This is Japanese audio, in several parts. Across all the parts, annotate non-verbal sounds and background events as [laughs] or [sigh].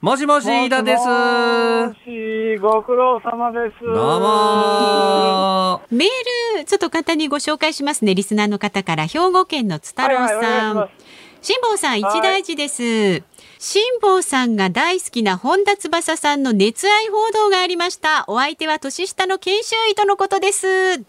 もしもし、飯田です。もし、ご苦労様です。どうもメール、ちょっと簡単にご紹介しますね。リスナーの方から、兵庫県のつたろうはいはい。辛坊さん、一大事です。辛坊さんが大好きな本田翼さんの熱愛報道がありました。お相手は年下の研修医とのことです。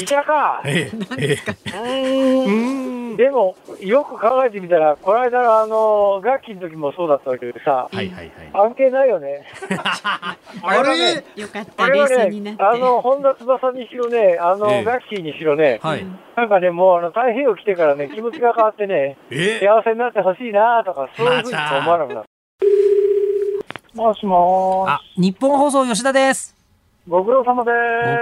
いたか。ええ、えうーん。でも、よく考えてみたら、この間のあの、楽器の時もそうだったわけでさえ、はいはいはい。関係ないよね。[laughs] あれ？よかった、あれは冷静になっあの、本田翼にしろね、あの、ええ楽器にしろね、はい。なんかね、もうあの、太平洋来てからね、気持ちが変わってね、え幸せになってほしいなとか、そういうふうにしか思わなくなった。もしもーあ、日本放送吉田です。し、ご苦労様で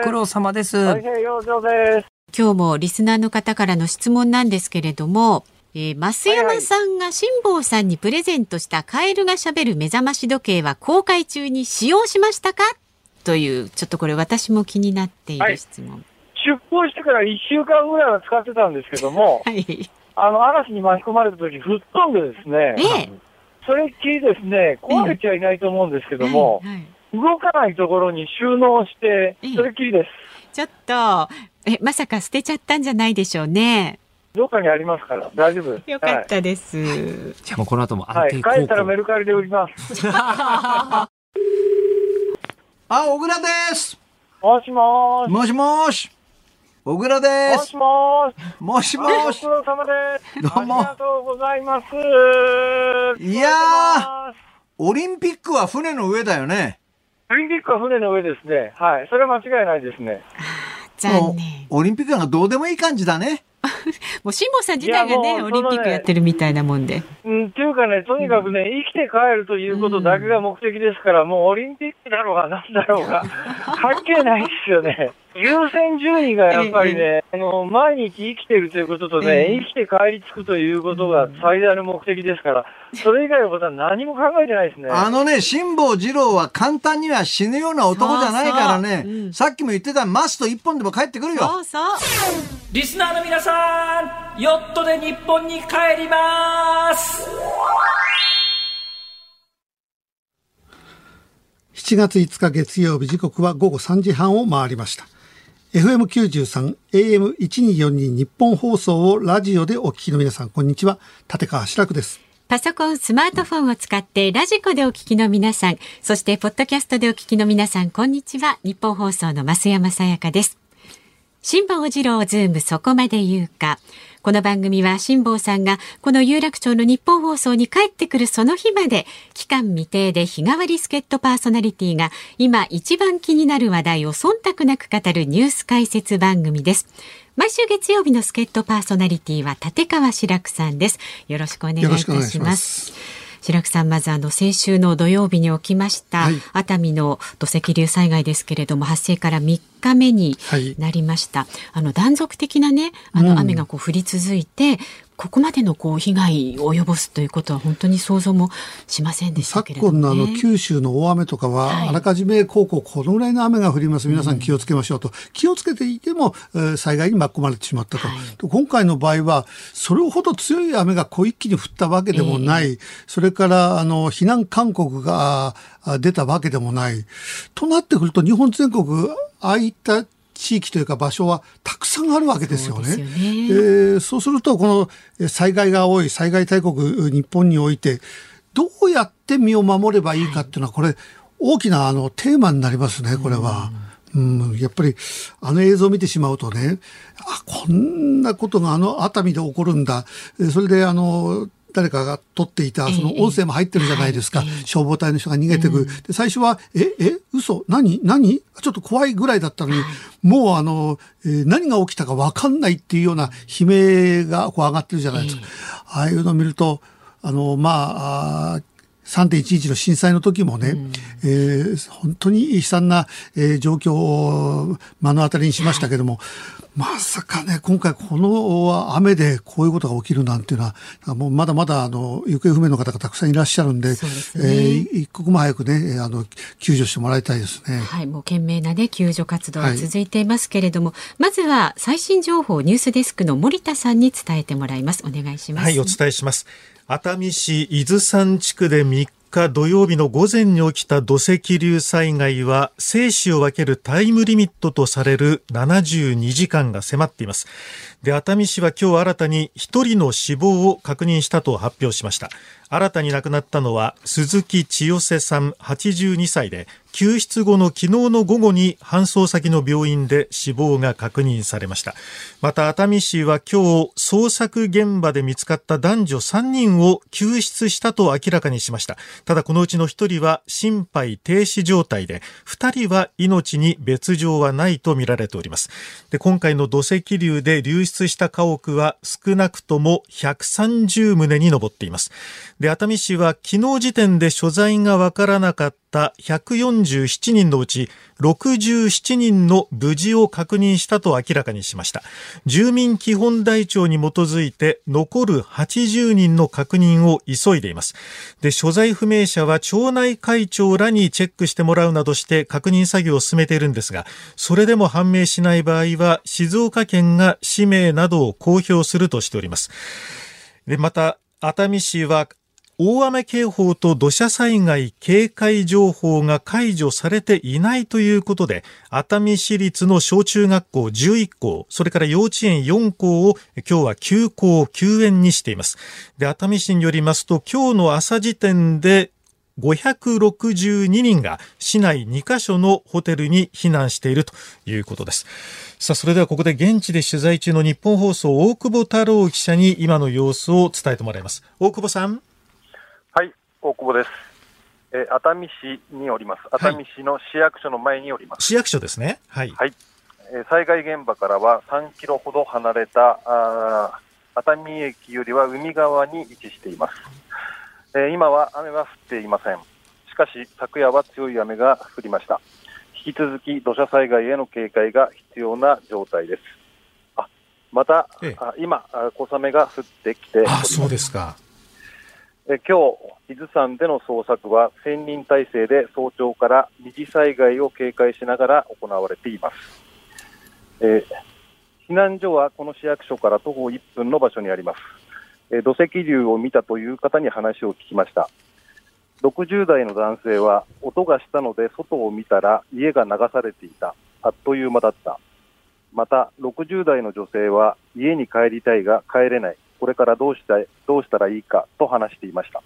す。苦労様です。太平洋上です。今日もリスナーの方からの質問なんですけれども、えー、増山さんが辛坊さんにプレゼントしたカエルがしゃべる目覚まし時計は公開中に使用しましたか？というちょっとこれ私も気になっている質問。出航してから1週間ぐらいは使ってたんですけども、[laughs] はい。あの、嵐に巻き込まれた時、吹っ飛んでですね、ええそれっきりですね、壊れちゃいないと思うんですけども、はいはい動かないところに収納してええ、それっきりです。ちょっとえまさか捨てちゃったんじゃないでしょうね。どっかにありますから、大丈夫。よかったです。じゃあもうこの後もはい。はい、帰ったらメ校。ルカリで売ります。[laughs] あ、小倉です。もしもーし。もしもし。小倉でもしす。もーし。もしあもしご苦。労様です。どうもありがとうございます。いや。オリンピックは船の上だよね。オリンピックは船の上ですね。はい。それは間違いないですね。[laughs] 残念。オリンピックなんかどうでもいい感じだね。[laughs] もう辛坊さん自体がいやねオリンピックやってるみたいなもんで。うん、っていうかね、とにかくね、生きて帰るということだけが目的ですから、もうオリンピックだろうがなんだろうが、[laughs] 関係ないですよね。優先順位がやっぱりね、あの、毎日生きてるということとね、ええ生きて帰り着くということが最大の目的ですから、それ以外のことは何も考えてないですね。あのね、辛坊二郎は簡単には死ぬような男じゃないからね。そうそううんさっきも言ってたマスト一本でも帰ってくるよ。そうそう。リスナーの皆さん、ヨットで日本に帰ります。7月5日月曜日時刻は午後3時半を回りました。FM93、AM1242 日本放送をラジオでお聞きの皆さん、こんにちは。立川志らくです。パソコン、スマートフォンを使ってラジコでお聞きの皆さん、そしてポッドキャストでお聞きの皆さん、こんにちは。ニッポン放送の増山さやかです。辛坊治郎ズームそこまで言うか。この番組は辛坊さんがこの有楽町のニッポン放送に帰ってくるその日まで期間未定で日替わり助っ人パーソナリティが今一番気になる話題を忖度なく語るニュース解説番組です。毎週月曜日の助っ人パーソナリティは立川志らくさんです。よろしくお願いいたしま。す。白くさんまずあの先週の土曜日に起きました、はい。熱海の土石流災害ですけれども発生から3日目にはい。なりました、あの断続的なねあの雨がこう降り続いて、ここまでのこう被害を及ぼすということは本当に想像もしませんでしたけ昨今のあの九州の大雨とかは、はい。あらかじめこうこうこのぐらいの雨が降ります。皆さん気をつけましょうと、気をつけていても、えー災害に巻き込まれてしまったと、はい。と今回の場合はそれほど強い雨がこう一気に降ったわけでもない、それからあの避難勧告があ出たわけでもない。となってくると日本全国ああいった地域というか場所はたくさんあるわけですよね。そうねえーそうすると、このえー災害が多い災害大国日本において、どうやって身を守ればいいかっていうのは、これ、大きなあのテーマになりますね、これは。うん、やっぱり、あの映像を見てしまうとね、あ、こんなことがあの熱海で起こるんだ。えーそれであの、誰かが撮っていた、その音声も入ってるじゃないですか。消防隊の人が逃げてく。る。で最初は、え、え、嘘？何？何？ちょっと怖いぐらいだったのに、もうあの、えー何が起きたか分かんないっていうような悲鳴がこう上がってるじゃないですか。ああいうのを見ると、あの、まあ、あー3.11の震災の時もね、えー本当に悲惨な、えー状況を目の当たりにしましたけども、まさかね、今回この雨でこういうことが起きるなんていうのは、もうまだまだあの行方不明の方がたくさんいらっしゃるんで、ですねえー一刻も早くね、えーあの救助してもらいたいですね。はい、もう懸命なね、救助活動が続いていますけれども、まずは最新情報ニュースデスクの森田さんに伝えてもらいます。お願いします。はい、お伝えします。熱海市伊豆山地区で3日土曜日の午前に起きた土石流災害は生死を分けるタイムリミットとされる72時間が迫っています。で、熱海市は今日新たに1人の死亡を確認したと発表しました。新たに亡くなったのは鈴木千代瀬さん82歳で、救出後の昨日の午後に搬送先の病院で死亡が確認されました。また熱海市は今日捜索現場で見つかった男女3人を救出したと明らかにしました。ただこのうちの1人は心肺停止状態で、2人は命に別状はないとみられております。で、今回の土石流で流出した家屋は少なくとも130棟に上っています。で、熱海市は昨日時点で所在がわからなかった147人のうち67人の無事を確認したと明らかにしました。住民基本台帳に基づいて残る80人の確認を急いでいます。で、所在不明者は町内会長らにチェックしてもらうなどして確認作業を進めているんですが、それでも判明しない場合は静岡県が氏名などを公表するとしております。で、また、熱海市は大雨警報と土砂災害警戒情報が解除されていないということで、熱海市立の小中学校11校、それから幼稚園4校を今日は休校、休園にしています。で、熱海市によりますと、今日の朝時点で562人が市内2カ所のホテルに避難しているということです。さあ、それではここで現地で取材中の日本放送大久保太郎記者に今の様子を伝えてもらいます。大久保さん。はい、大久保です。えー熱海市におります。熱海市の市役所の前におります。市役所ですね。はい。はい。えー災害現場からは3キロほど離れたあー熱海駅よりは海側に位置しています。えー今は雨は降っていません。しかし昨夜は強い雨が降りました。引き続き土砂災害への警戒が必要な状態です。あ、また、ええあ今あ小雨が降ってきてあ、す。そうですか。え今日、伊豆山での捜索は1000人体制で早朝から二次災害を警戒しながら行われています。え避難所はこの市役所から徒歩1分の場所にあります。え土石流を見たという方に話を聞きました。60代の男性は音がしたので外を見たら家が流されていた。あっという間だった。また、60代の女性は家に帰りたいが帰れない。これからどうしたいどうしたらいいかと話していました。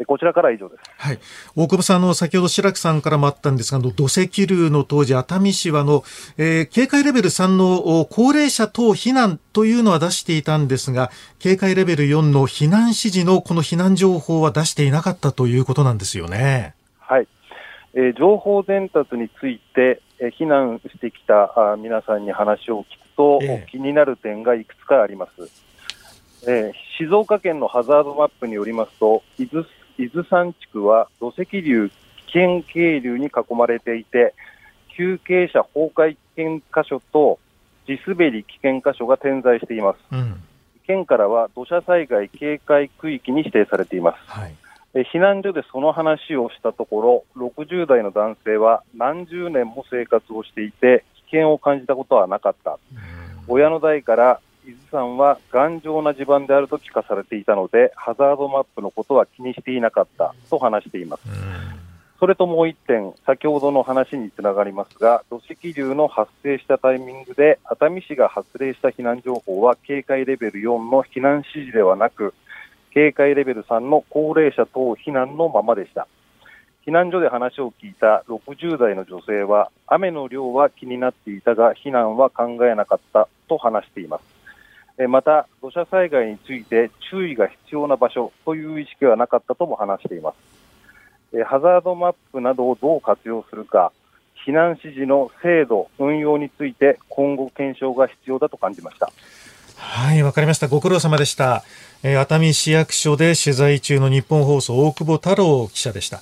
えこちらからは以上です。はい。大久保さん、あの、先ほど白木さんからもあったんですが、土石流の当時、熱海市は、あの、えー警戒レベル3のお高齢者等避難というのは出していたんですが、警戒レベル4の避難指示のこの避難情報は出していなかったということなんですよね。はい。えー情報伝達について、えー避難してきたあ皆さんに話を聞くと、ええ気になる点がいくつかあります。えー静岡県のハザードマップによりますと、伊豆伊豆山地区は土石流危険渓流に囲まれていて、急傾斜崩壊危険箇所と地滑り危険箇所が点在しています。うん。県からは土砂災害警戒区域に指定されています。はい。え避難所でその話をしたところ、60代の男性は何十年も生活をしていて、危険を感じたことはなかった。親の代から、伊豆山は頑丈な地盤であると聞かされていたので、ハザードマップのことは気にしていなかったと話しています。それともう一点、先ほどの話につながりますが、土石流の発生したタイミングで、熱海市が発令した避難情報は、警戒レベル4の避難指示ではなく、警戒レベル3の高齢者等避難のままでした。避難所で話を聞いた60代の女性は、雨の量は気になっていたが、避難は考えなかったと話しています。また、土砂災害について注意が必要な場所という意識はなかったとも話しています。ハザードマップなどをどう活用するか、避難指示の制度、運用について今後検証が必要だと感じました。はい、わかりました。ご苦労様でした。えー熱海市役所で取材中の日本放送大久保太郎記者でした。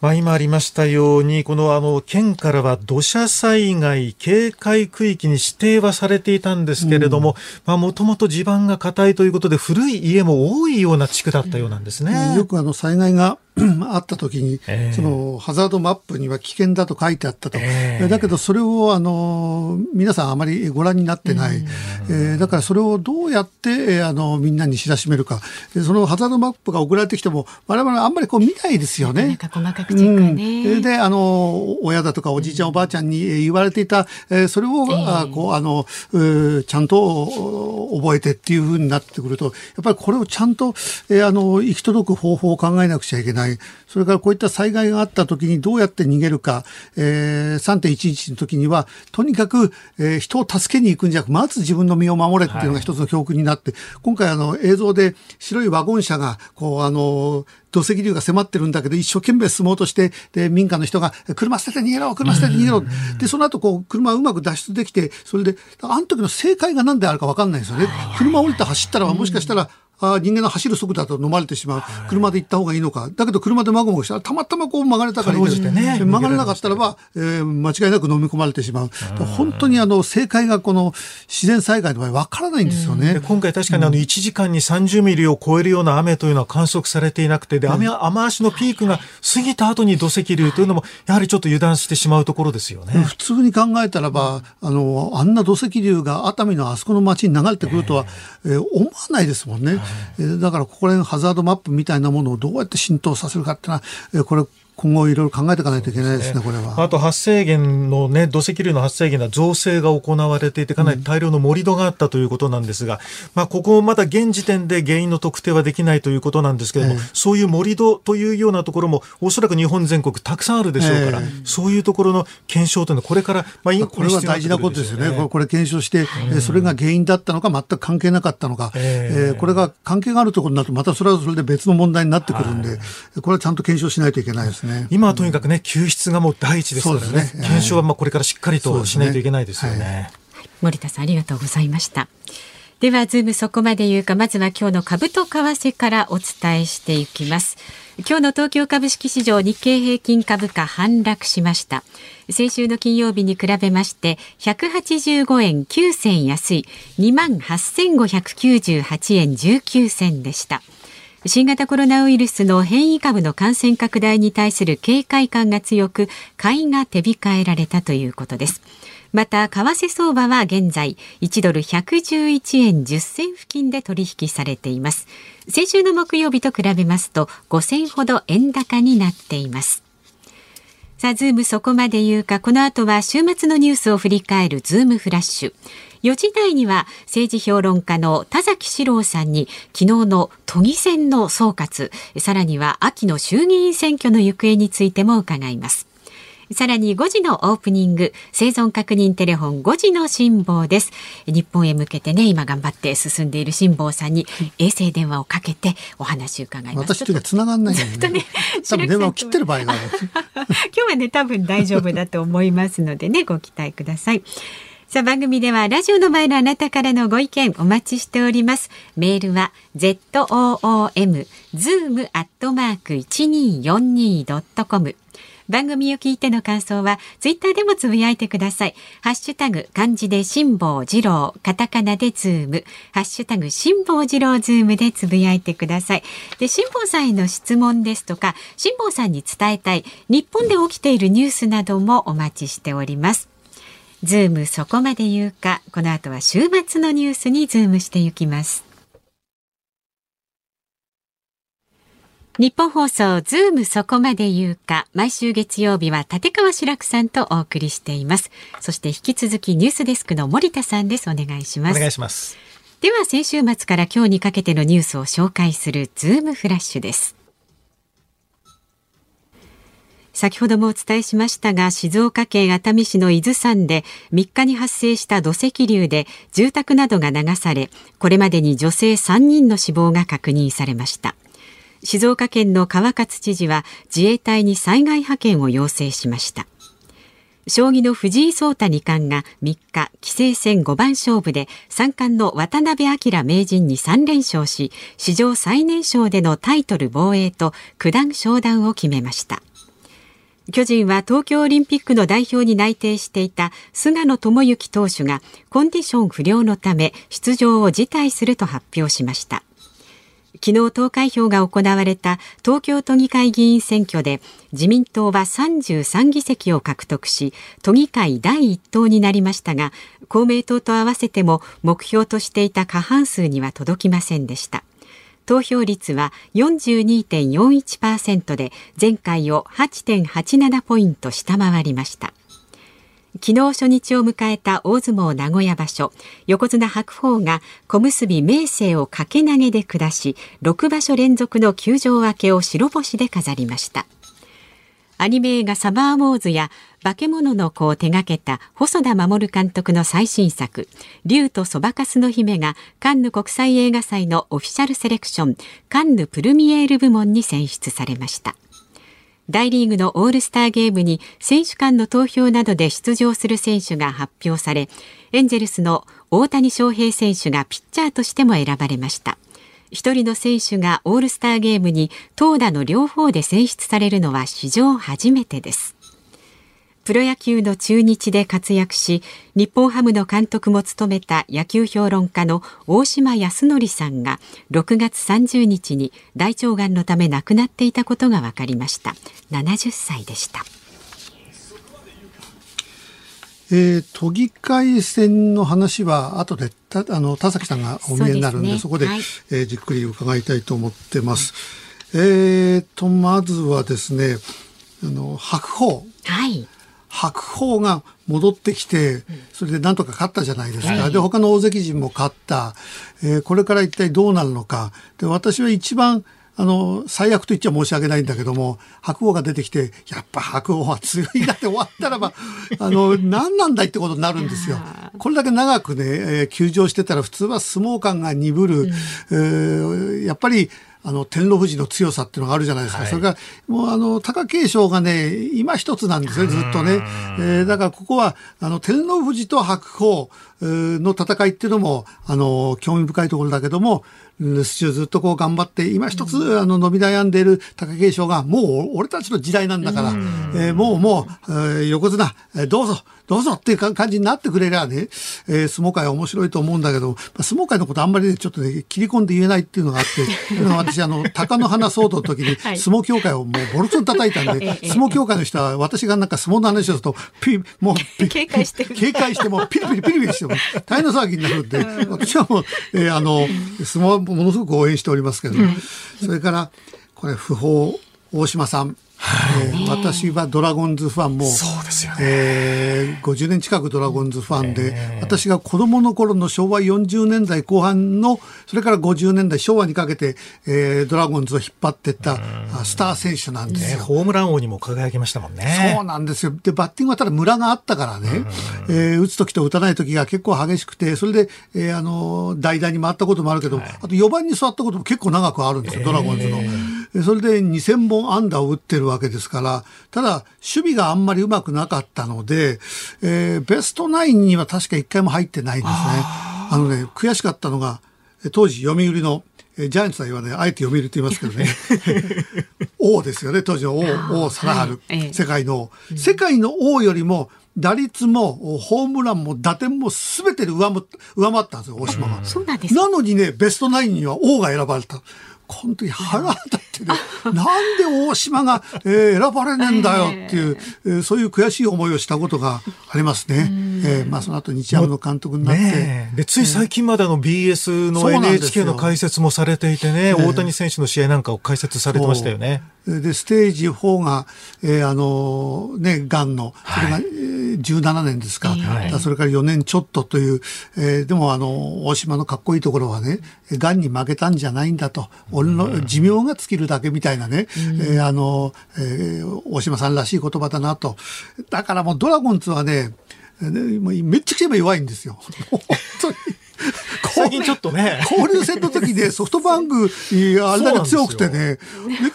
まあ今ありましたように、このあの県からは土砂災害警戒区域に指定はされていたんですけれども、まあもともと地盤が硬いということで古い家も多いような地区だったようなんですね。よくあの災害が [clears throat] あった時に、ええ。そのハザードマップには危険だと書いてあったと、ええ。だけどそれをあの皆さんあまりご覧になってない、えーだからそれをどうやって、えーあのみんなに知らしめるか、でそのハザードマップが送られてきても、我々あんまりこう見ないですよね。なんか細かくチェックがね。うんで、あの、親だとかおじいちゃんおばあちゃんにえー言われていた、えーそれを、ええあこう、あの、ちゃんとお覚えてっていうふうになってくると、やっぱりこれをちゃんと、えーあの、行き届く方法を考えなくちゃいけない。それからこういった災害があった時にどうやって逃げるか、えー、3.11の時には、とにかく、えー人を助けに行くんじゃなく、まず自分の身を守れっていうのが一つの教訓になって、今回あの、映像で白いワゴン車が、こう、あの、土石流が迫ってるんだけど、一生懸命進もうとして、で、民家の人が、車捨てて逃げろ車捨てて逃げろ。で、その後、こう、車をうまく脱出できて、それで、あの時の正解が何であるか分かんないですよね。車降りて走ったら、もしかしたら、あー人間の走る速度だと飲まれてしまう。車で行った方がいいのか。だけど車でまごまごしたら、たまたまこう曲がれたからねで曲がれなかったらば、えー間違いなく飲み込まれてしまう。本当にあの、正解がこの自然災害の場合分からないんですよねで。今回確かにあの1時間に30ミリを超えるような雨というのは観測されていなくて、で、雨、雨足のピークが過ぎた後に土石流というのも、やはりちょっと油断してしまうところですよね。普通に考えたらば、あの、あんな土石流が熱海のあそこの町に流れてくるとは、えー思わないですもんね。だからここら辺ハザードマップみたいなものをどうやって浸透させるかっていうのは、これ今後いろいろ考えていかないといけないですね、これは。あと発生源のね、土石流の発生源は造成が行われていて、かなり大量の盛り土があったということなんですが、まあ、ここまだ現時点で原因の特定はできないということなんですけれども、ええ。そういう盛り土というようなところも、おそらく日本全国たくさんあるでしょうから、えそういうところの検証というのは、これから、まあ、これは大事なことですよね。これこれ検証して、えーそれが原因だったのか全く関係なかったのか、ええ。えーこれが関係があるところになるとまたそれはそれで別の問題になってくるんで、これはちゃんと検証しないといけないですね。今はとにかくね、救出がもう第一ですからねね検証はまあこれからしっかりとしないといけないですよそうですね。森田さんありがとうございました。では、ズームそこまで言うか、まずは今日の株と為替からお伝えしていきます。今日の東京株式市場日経平均株価反落しました。先週の金曜日に比べまして、185円9銭安い、28,598円19銭でした。新型コロナウイルスの変異株の感染拡大に対する警戒感が強く、買いが手控えられたということです。また、為替相場は現在、1ドル111円10銭付近で取引されています。先週の木曜日と比べますと、5銭ほど円高になっています。さあ、ズームそこまで言うか、この後は週末のニュースを振り返るズームフラッシュ。4時台には政治評論家の田崎史郎さんに昨日の都議選の総括、さらには秋の衆議院選挙の行方についても伺います。さらに5時のオープニング、生存確認テレフォン5時の辛抱です。日本へ向けてね、今頑張って進んでいる辛抱さんに衛星電話をかけてお話を伺います。私というか繋がんないよずっとね多分電話を切ってる場合がある。[laughs] 今日はね多分大丈夫だと思いますのでねご期待ください。さあ番組ではラジオの前のあなたからのご意見お待ちしております。メールは z o o m zoom アットマーク一二四二ドットコム。番組を聞いての感想はツイッターでもつぶやいてください。ハッシュタグ漢字で辛坊治郎、カタカナでズーム、ハッシュタグ辛坊治郎ズームでつぶやいてください。で辛坊さんへの質問ですとか、辛坊さんに伝えたい日本で起きているニュースなどもお待ちしております。ズームそこまで言うか、この後は週末のニュースにズームしていきます。ニッポン放送ズームそこまで言うか。毎週月曜日は立川志らくさんとお送りしています。そして引き続きニュースデスクの森田さんです。お願いします。お願いします。では先週末から今日にかけてのニュースを紹介するズームフラッシュです先ほどもお伝えしましたが静岡県熱海市の伊豆山で3日に発生した土石流で住宅などが流されこれまでに女性3人の死亡が確認されました静岡県の川勝知事は自衛隊に災害派遣を要請しました将棋の藤井聡太二冠が3日、棋聖戦5番勝負で三冠の渡辺明名人に3連勝し、史上最年少でのタイトル防衛と九段昇段を決めました。巨人は東京オリンピックの代表に内定していた菅野智之投手がコンディション不良のため出場を辞退すると発表しました。昨日投開票が行われた東京都議会議員選挙で自民党は33議席を獲得し都議会第一党になりましたが公明党と合わせても目標としていた過半数には届きませんでした投票率は42.41%で前回を8.87ポイント下回りました。昨日初日を迎えた大相撲名古屋場所横綱白鵬が小結明生を掛け投げで下し6場所連続の休場明けを白星で飾りました。アニメ映画サマーウォーズや化け物の子を手掛けた細田守監督の最新作竜とそばかすの姫がカンヌ国際映画祭のオフィシャルセレクションカンヌプルミエール部門に選出されました。大リーグのオールスターゲームに選手間の投票などで出場する選手が発表されエンジェルスの大谷翔平選手がピッチャーとしても選ばれました。一人の選手がオールスターゲームに投打の両方で選出されるのは史上初めてです。プロ野球の中日で活躍し日本ハムの監督も務めた野球評論家の大島康則さんが6月30日に大腸がんのため亡くなっていたことが分かりました。70歳でした。えー、都議会選の話は後でたあの田崎さんがお見えになるんでそ、ね,、こで、はい、えー、じっくり伺いたいと思ってます。うん、えーとまずはですねあの白鵬、はい、白鵬が戻ってきて、それでなんとか勝ったじゃないですか。で、他の大関陣も勝った。えー、これから一体どうなるのか。で、私は一番、あの、最悪と言っちゃ申し訳ないんだけども、白鵬が出てきて、やっぱ白鵬は強いなって終わったらば、[laughs] あの、何なんだいってことになるんですよ。これだけ長くね、えー、休場してたら普通は相撲感が鈍る。うん、えー、やっぱり、あの、天皇富士の強さっていうのがあるじゃないですか。はい、それから、もうあの、貴景勝がね、今一つなんですね、ずっとね。えー、だからここは、あの、天皇富士と白鵬の戦いっていうのも、あの、興味深いところだけども、留守中ずっとこう頑張って、今一つ、あの、伸び悩ん。でいる貴景勝が、もう俺たちの時代なん。だから、えー、もうもう、えー、横綱、どうぞ、どうぞっていう感じになってくれりゃね、えー、相撲界は面白いと思うんだけど、まあ、相撲界のことあんまりね、ちょっとね、切り込んで言えないっていうのがあって、[laughs] 私、あの、鷹の花騒動の時に、相撲協会をもうボロクソに叩いたんで、相撲協会の人は私がなんか相撲の話をすると、ピもう、警戒して警戒してもピリピリピリピリしても大変な騒ぎになるんで、私はもう、えー、あの、相撲ものすごく応援しておりますけど、それから、これ、不法、大島さん、え。ー、私はドラゴンズファンも、そうですよね。えー、50年近くドラゴンズファンで、えー、私が子供の頃の昭和40年代後半の、それから50年代、昭和にかけて、えー、ドラゴンズを引っ張っていったスター選手なんですよ、ね、ホームラン王にも輝きましたもんね。そうなんですよ。で、バッティングはただムラがあったからね、えー、打つ時と打たない時が結構激しくて、それで、えー、あの、代打に回ったこともあるけど、はい、あと4番に座ったことも結構長くあるんですよ、ドラゴンズの。それで2000本安打を打ってるわけですから、ただ、守備があんまりうまくなかったので、えー、ベストナインには確か1回も入ってないんですね。あのね、悔しかったのが、当時読売の、ジャイアンツは言わね、あえて読売って言いますけどね。[laughs] 王ですよね、当時の王、王貞治、世界の王。世界の王よりも、打率もホームランも打点も全てで上回ったんですよ、大島が。なのにね、ベストナインには王が選ばれた。この時腹立ってね、なんで大島が、えー、選ばれねえんだよっていう、えー、そういう悔しい思いをしたことがありますね。えー、まあその後日ハムの監督になって。ね、でつい最近までの BS の NHK の解説もされていてね、大谷選手の試合なんかを解説されてましたよね。で、ステージ4が、えー、あの、ね、がんの、それが、17年ですか、はい、それから4年ちょっとという、えー、でもあの、大島のかっこいいところはね、がんに負けたんじゃないんだと、俺の寿命が尽きるだけみたいなね、うん、えー、あの、えー、大島さんらしい言葉だなと。だからもうドラゴンズはね、めっちゃくちゃ弱いんですよ。[laughs] 本当に。[laughs] 最近ちょっとね。交流戦の時で [laughs] ソフトバンク、いやあれだけ強くてね、で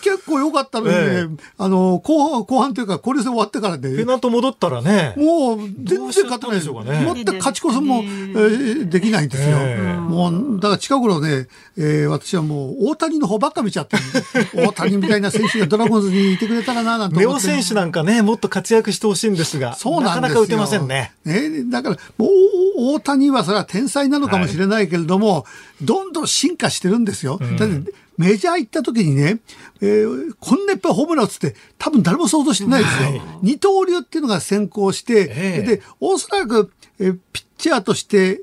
結構良かったのにね、ええあの、後半、後半というか交流戦終わってからね、ペナント戻ったらね。もう全然勝てないでしょうかね全く勝ち越すも、えーできないんですよ。ええもう、だから近頃ね、えー私はもう大谷の方ばっか見ちゃってる [laughs] 大谷みたいな選手がドラゴンズにいてくれたらな、なんてネオ思って。選手なんかね、もっと活躍してほしいんですが、そうなんですよ。なかなか打てませんね。ねだから、もう、大谷はそれは天才なのかもしれないけれども、どんどん進化してるんですよ。だって、メジャー行った時にね、えーこんないっぱいホームラン打つって、多分誰も想像してないですよ。二刀流っていうのが先行して、ええで、おそらく、えーピッチャーとして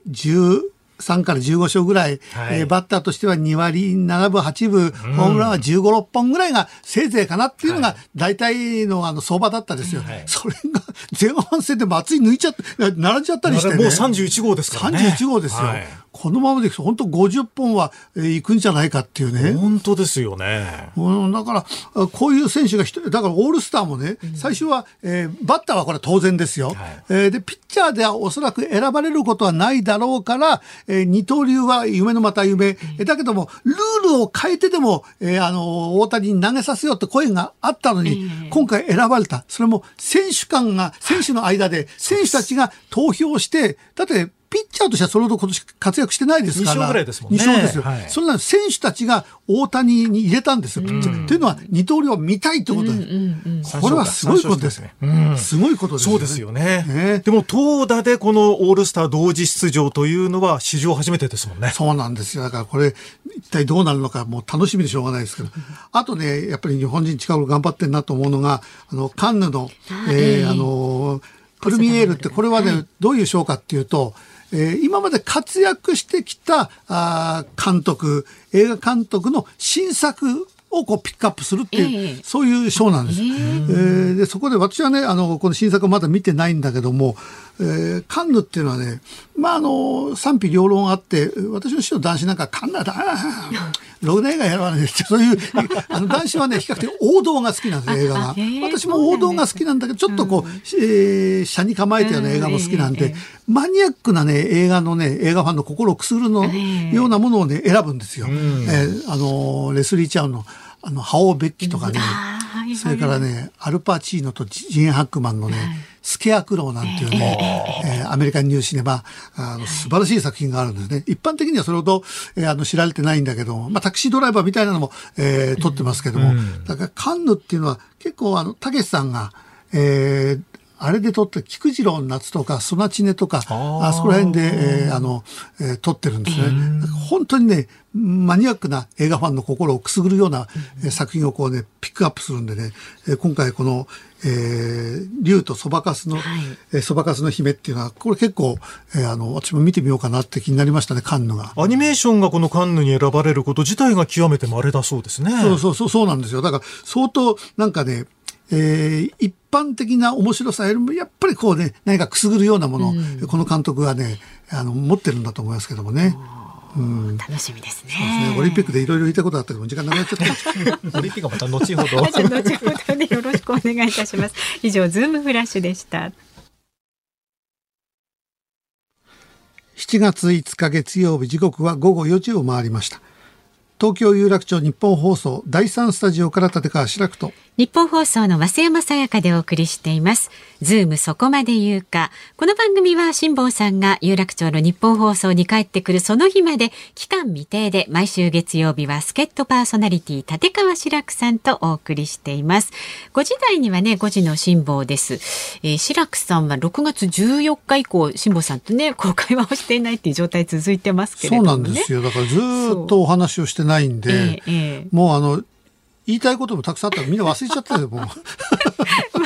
13から15勝ぐらい、はいえーバッターとしては2割7分8分、ホームランは15、6本ぐらいがせいぜいかなっていうのが大体のあの相場だったですよ。それが前半戦で松井抜いちゃって、並んじゃったりしてね。もう31号ですからね。31号ですよ。はいこのままでいくと本当50本は、えー、いくんじゃないかっていうね。本当ですよね。うん、だから、あこういう選手が一人、だからオールスターもね、最初は、えーバッターはこれは当然ですよ、えーで、ピッチャーではおそらく選ばれることはないだろうから、えー二刀流は夢のまた夢。えだけども、ルールを変えてでも、えーあの、大谷に投げさせようって声があったのに、今回選ばれた。それも選手間が、選手の間で、選手たちが投票して、だって、ピッチャーとしてはそれほど今年活躍してないですから。二勝ぐらいですもんね二勝ですよ。はいそれな選手たちが大谷に入れたんですよ、ピッチャー。というのは二刀流を見たいってことです。これはすごいことですね。すごいことですよね。そうですよね。ねでも投打でこのオールスター同時出場というのは史上初めてですもんね。そうなんですよ。だからこれ、一体どうなるのか、もう楽しみでしょうがないですけど。あとね、やっぱり日本人近頃頑張ってんなと思うのが、あの、カンヌの、えーあの、プルミエールって、これはね、どういう賞かっていうと、えー今まで活躍してきたあー監督、映画監督の新作をこうピックアップするっていう、ええそういう賞なんです。えーでそこで私はね、あの、この新作をまだ見てないんだけども、えーカンヌっていうのはね、まあ、あの、賛否両論あって、私の師匠男子なんかカンヌだ、[laughs] ろくな映画やらないでて、そういう、あの男子はね、比較的王道が好きなんです、映画が。私も王道が好きなんだけど、ちょっとこう、えー、車に構えたような映画も好きなんで、マニアックなね、映画のね、映画ファンの心をくすぐるのようなものをね、選ぶんですよ。えーあの、レスリー・チャウの、あの、ハオ・ベッキとかね、それからね、アルパチーノとジン・ハックマンのね、スケアクローなんていうね、えーアメリカンニューシネマ、あの素晴らしい作品があるんですね。一般的にはそれほど、えーあの知られてないんだけども、まあ、タクシードライバーみたいなのも、えー撮ってますけども、だからカンヌっていうのは結構あの、たけしさんが、えーあれで撮って、菊次郎の夏とか、ソナチネとか、あそこら辺で、えーあの、えー撮ってるんですね。本当にね、マニアックな映画ファンの心をくすぐるような、えー作品をこうね、ピックアップするんでね、えー今回この、えー、竜とそばかすの、えーそばかすの姫っていうのは、これ結構、えーあの、私も見てみようかなって気になりましたね、カンヌが。アニメーションがこのカンヌに選ばれること自体が極めて稀だそうですね。そうそうそう、そうなんですよ。だから、相当、なんかね、えー一般的な面白さよりも、やっぱりこうね、何かくすぐるようなものを、この監督はね、あの、持ってるんだと思いますけどもね。楽しみですね。ねオリンピックでいろいろ言いたいことあったけど、時間なくなっちゃった。[laughs] オリンピックはまた後ほど。[laughs] 後ほどねよろしくお願いいたします。以上ズームフラッシュでした。7月5日月曜日時刻は午後4時を回りました。東京有楽町日本放送第三スタジオから立川志らくと日本放送の増山さやかでお送りしています。ズームそこまで言うか。この番組は辛坊さんが有楽町の日本放送に帰ってくるその日まで期間未定で毎週月曜日は助っ人パーソナリティ立川志らくさんとお送りしています。5時台にはね、5時の辛坊です。えー、志らくさんは6月14日以降、辛坊さんとね、こう会話をしていないっていう状態続いてますけれそうどもね。なんですよ。だからずーっとお話をしてないんで、ええええもうあの、言いたいこともたくさんあったらみんな忘れちゃったよ、もう。[laughs]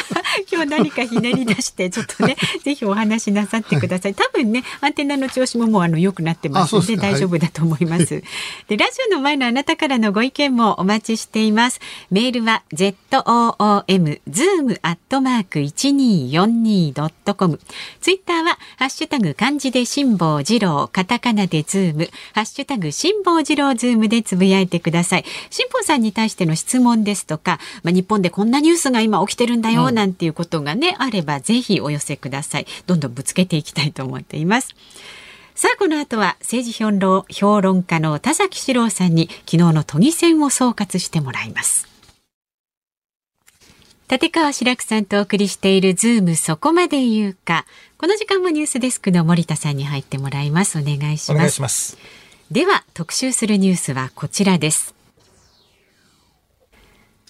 今日何かひねり出してちょっとね [laughs] ぜひお話しなさってください。多分ねアンテナの調子ももうあの良くなってます。ので大丈夫だと思います、でラジオの前のあなたからのご意見もお待ちしています。メールは zoom zoom アットマーク 1242.com ツイッターはハッシュタグ漢字で辛坊治郎カタカナでズーム。ハッシュタグ辛坊治郎ズームでつぶやいてください。辛坊さんに対しての質問ですとか、まあ、日本でこんなニュースが今起きてるんだよ、なんていうことがねあればぜひお寄せくださいどんどんぶつけていきたいと思っていますさあ、この後は政治評論評論家の田崎史郎さんに昨日の都議選を総括してもらいます。立川志らくさんとお送りしているズームそこまで言うか。この時間もニュースデスクの森田さんに入ってもらいます。お願いします。お願いします。では、特集するニュースはこちらです。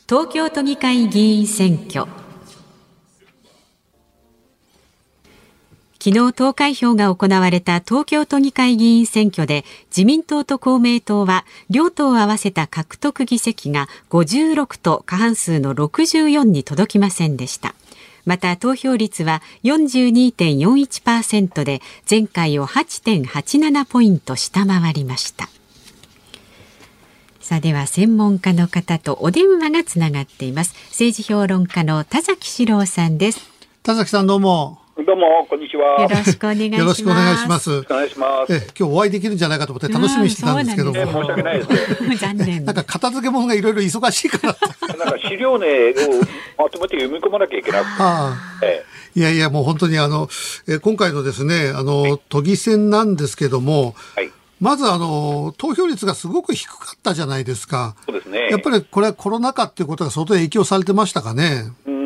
東京都議会議員選挙。昨日投開票が行われた東京都議会議員選挙で自民党と公明党は両党合わせた獲得議席が56と過半数の64に届きませんでした。また投票率は42.41%で前回を8.87ポイント下回りました。さあでは専門家の方とお電話がつながっています。政治評論家の田崎史郎さんです。田崎さんどうも。どうも、こんにちは。よろしくお願いします。よろしくお願いします。お願いします。え、今日お会いできるんじゃないかと思って楽しみにしてたんですけども。申し訳ないですね。残念。なんか片付け物がいろいろ忙しいから。なんか資料ね、をまとめて読み込まなきゃいけなくて。はあ、ええ、いやいや、もう本当にあの、え今回のですね、あの、はい、都議選なんですけども、はい。まずあの、投票率がすごく低かったじゃないですか。そうですね。やっぱりこれはコロナ禍っていうことが相当影響されてましたかね。うん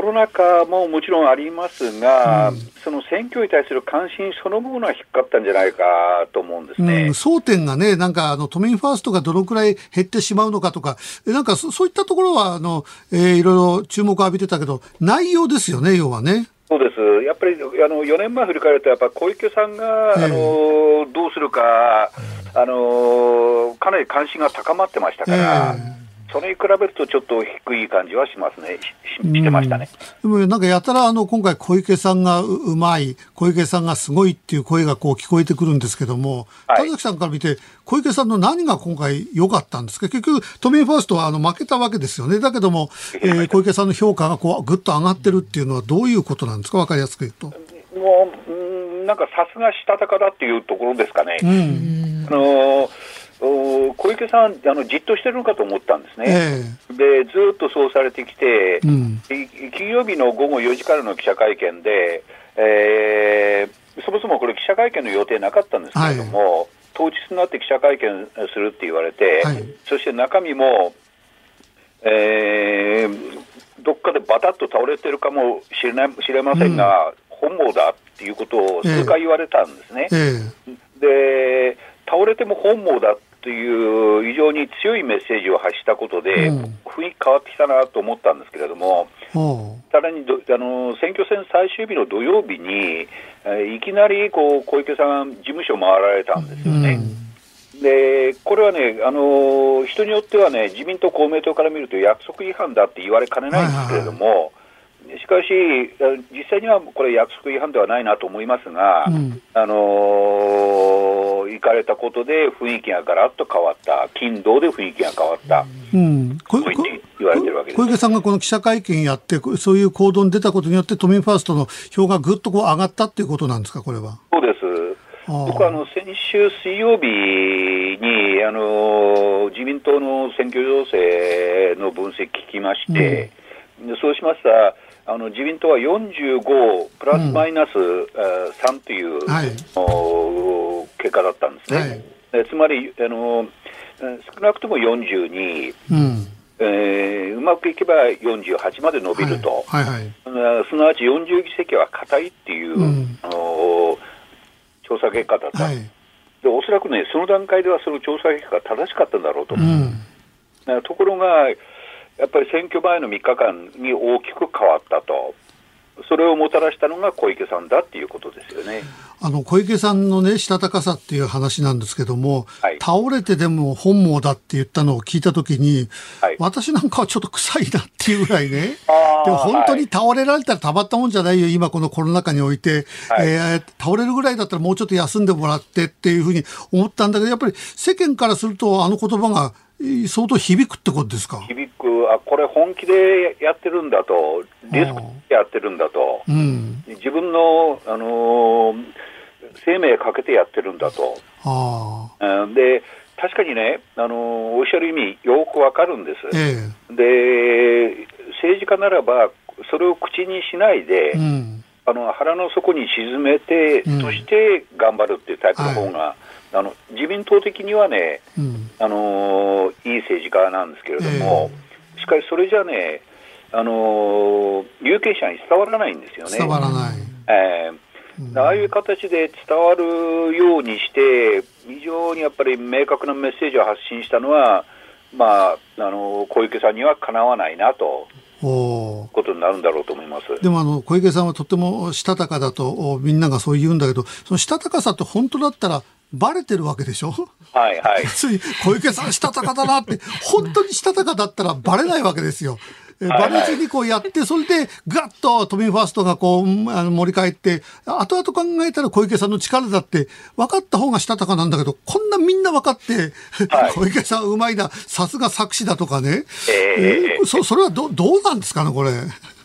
コロナ禍ももちろんありますが、うん、その選挙に対する関心そのものは低かったんじゃないかと思うんですね、うん、争点がね、なんかあの都民ファーストがどのくらい減ってしまうのかとか、なんかそういったところはあの、えー、いろいろ注目を浴びてたけど、内容ですよね、要はね。そうです。やっぱりあの4年前振り返ると、やっぱ小池さんが、あのどうするか、あのかなり関心が高まってましたから。えーそれに比べるとちょっと低い感じはしますね、ししてましたね。でもなんかやたらあの今回小池さんがうまい、小池さんがすごいっていう声がこう聞こえてくるんですけども、はい、田崎さんから見て小池さんの何が今回良かったんですか？結局都民ファーストはあの負けたわけですよね。だけども、えー、小池さんの評価がこうぐっと上がってるっていうのはどういうことなんですか？わかりやすく言うと。もう、なんかさすがしたたかだっていうところですかね。うん、あのー小池さんあの、じっとしてるのかと思ったんですね、えー、でずっとそうされてきて、うん、金曜日の午後4時からの記者会見で、えー、そもそもこれ、記者会見の予定なかったんですけれども、はい、当日になって記者会見するって言われて、はい、そして中身も、えー、どっかでバタッと倒れてるかもしれない知れませんが、うん、本望だっていうことを数回言われたんですね。えー、で倒れても本望だという非常に強いメッセージを発したことで、うん、雰囲気変わってきたなと思ったんですけれども、さらにあの選挙戦最終日の土曜日に、えいきなりこう小池さん、事務所回られたんですよね。うん、でこれはねあの、人によってはね、自民党、公明党から見ると約束違反だって言われかねないんですけれども、しかし、実際にはこれ、約束違反ではないなと思いますが、うん、あのー、行かれたことで雰囲気がガラッと変わった、金土で雰囲気が変わった、うん、こ言われてるわけ小池さんがこの記者会見やって、そういう行動に出たことによって、都民ファーストの票がぐっとこう上がったっていうことなんですか、これは？そうです。僕はあの先週水曜日にあの自民党の選挙情勢の分析聞きまして、うん、そうしましたら、あの自民党は45プラスマイナス、うん、3という、はい、結果だったんですね。はい、つまりあの少なくとも42、うん。えー、うまくいけば48まで伸びると、はい。はいはい、すなわち40議席は硬いっていう、うん、あの調査結果だった、はい、でおそらくね、その段階ではその調査結果が正しかったんだろうと。思う。うん、ところがやっぱり選挙前の3日間に大きく変わったと。それをもたらしたのが小池さんだっていうことですよね。あの小池さんのね、したたかさっていう話なんですけども、はい、倒れてでも本望だって言ったのを聞いたときに、はい、私なんかはちょっと臭いなっていうぐらいね、でも本当に倒れられたらたまったもんじゃないよ、今このコロナ禍において、はい、えー、倒れるぐらいだったらもうちょっと休んでもらってっていうふうに思ったんだけど、やっぱり世間からすると、あの言葉が相当響くってことですか？響く、あこれ、本気でやってるんだと、リスクでやってるんだと、うん、自分の、あのー、生命かけてやってるんだと。あで確かにね、あのー、おっしゃる意味、よくわかるんです、えで政治家ならば、それを口にしないで、うん、あの腹の底に沈めて、うん。そして頑張るっていうタイプの方が、あの自民党的にはね、うんあのーいい政治家なんですけれども、しかしそれじゃね、あのー有権者に伝わらないんですよね。伝わらない。えーああいう形で伝わるようにして、非常にやっぱり明確なメッセージを発信したのは、まあ、あの小池さんにはかなわないなとおーことになるんだろうと思います。でもあの小池さんはとってもしたたかだとおみんながそう言うんだけどそのしたたかさって本当だったらバレてるわけでしょ？はいはい。つい小池さんしたたかだなって本当にしたたかだったらバレないわけですよ。えバレずにこうやって、それでガッと都民ファーストがこううんあの盛り返って、後々考えたら小池さんの力だって分かった方がしたたかなんだけど、こんなみんな分かって、[laughs] 小池さんうまいな、さすが作詞だとかね。ええそそれはどどうなんですかね、これ？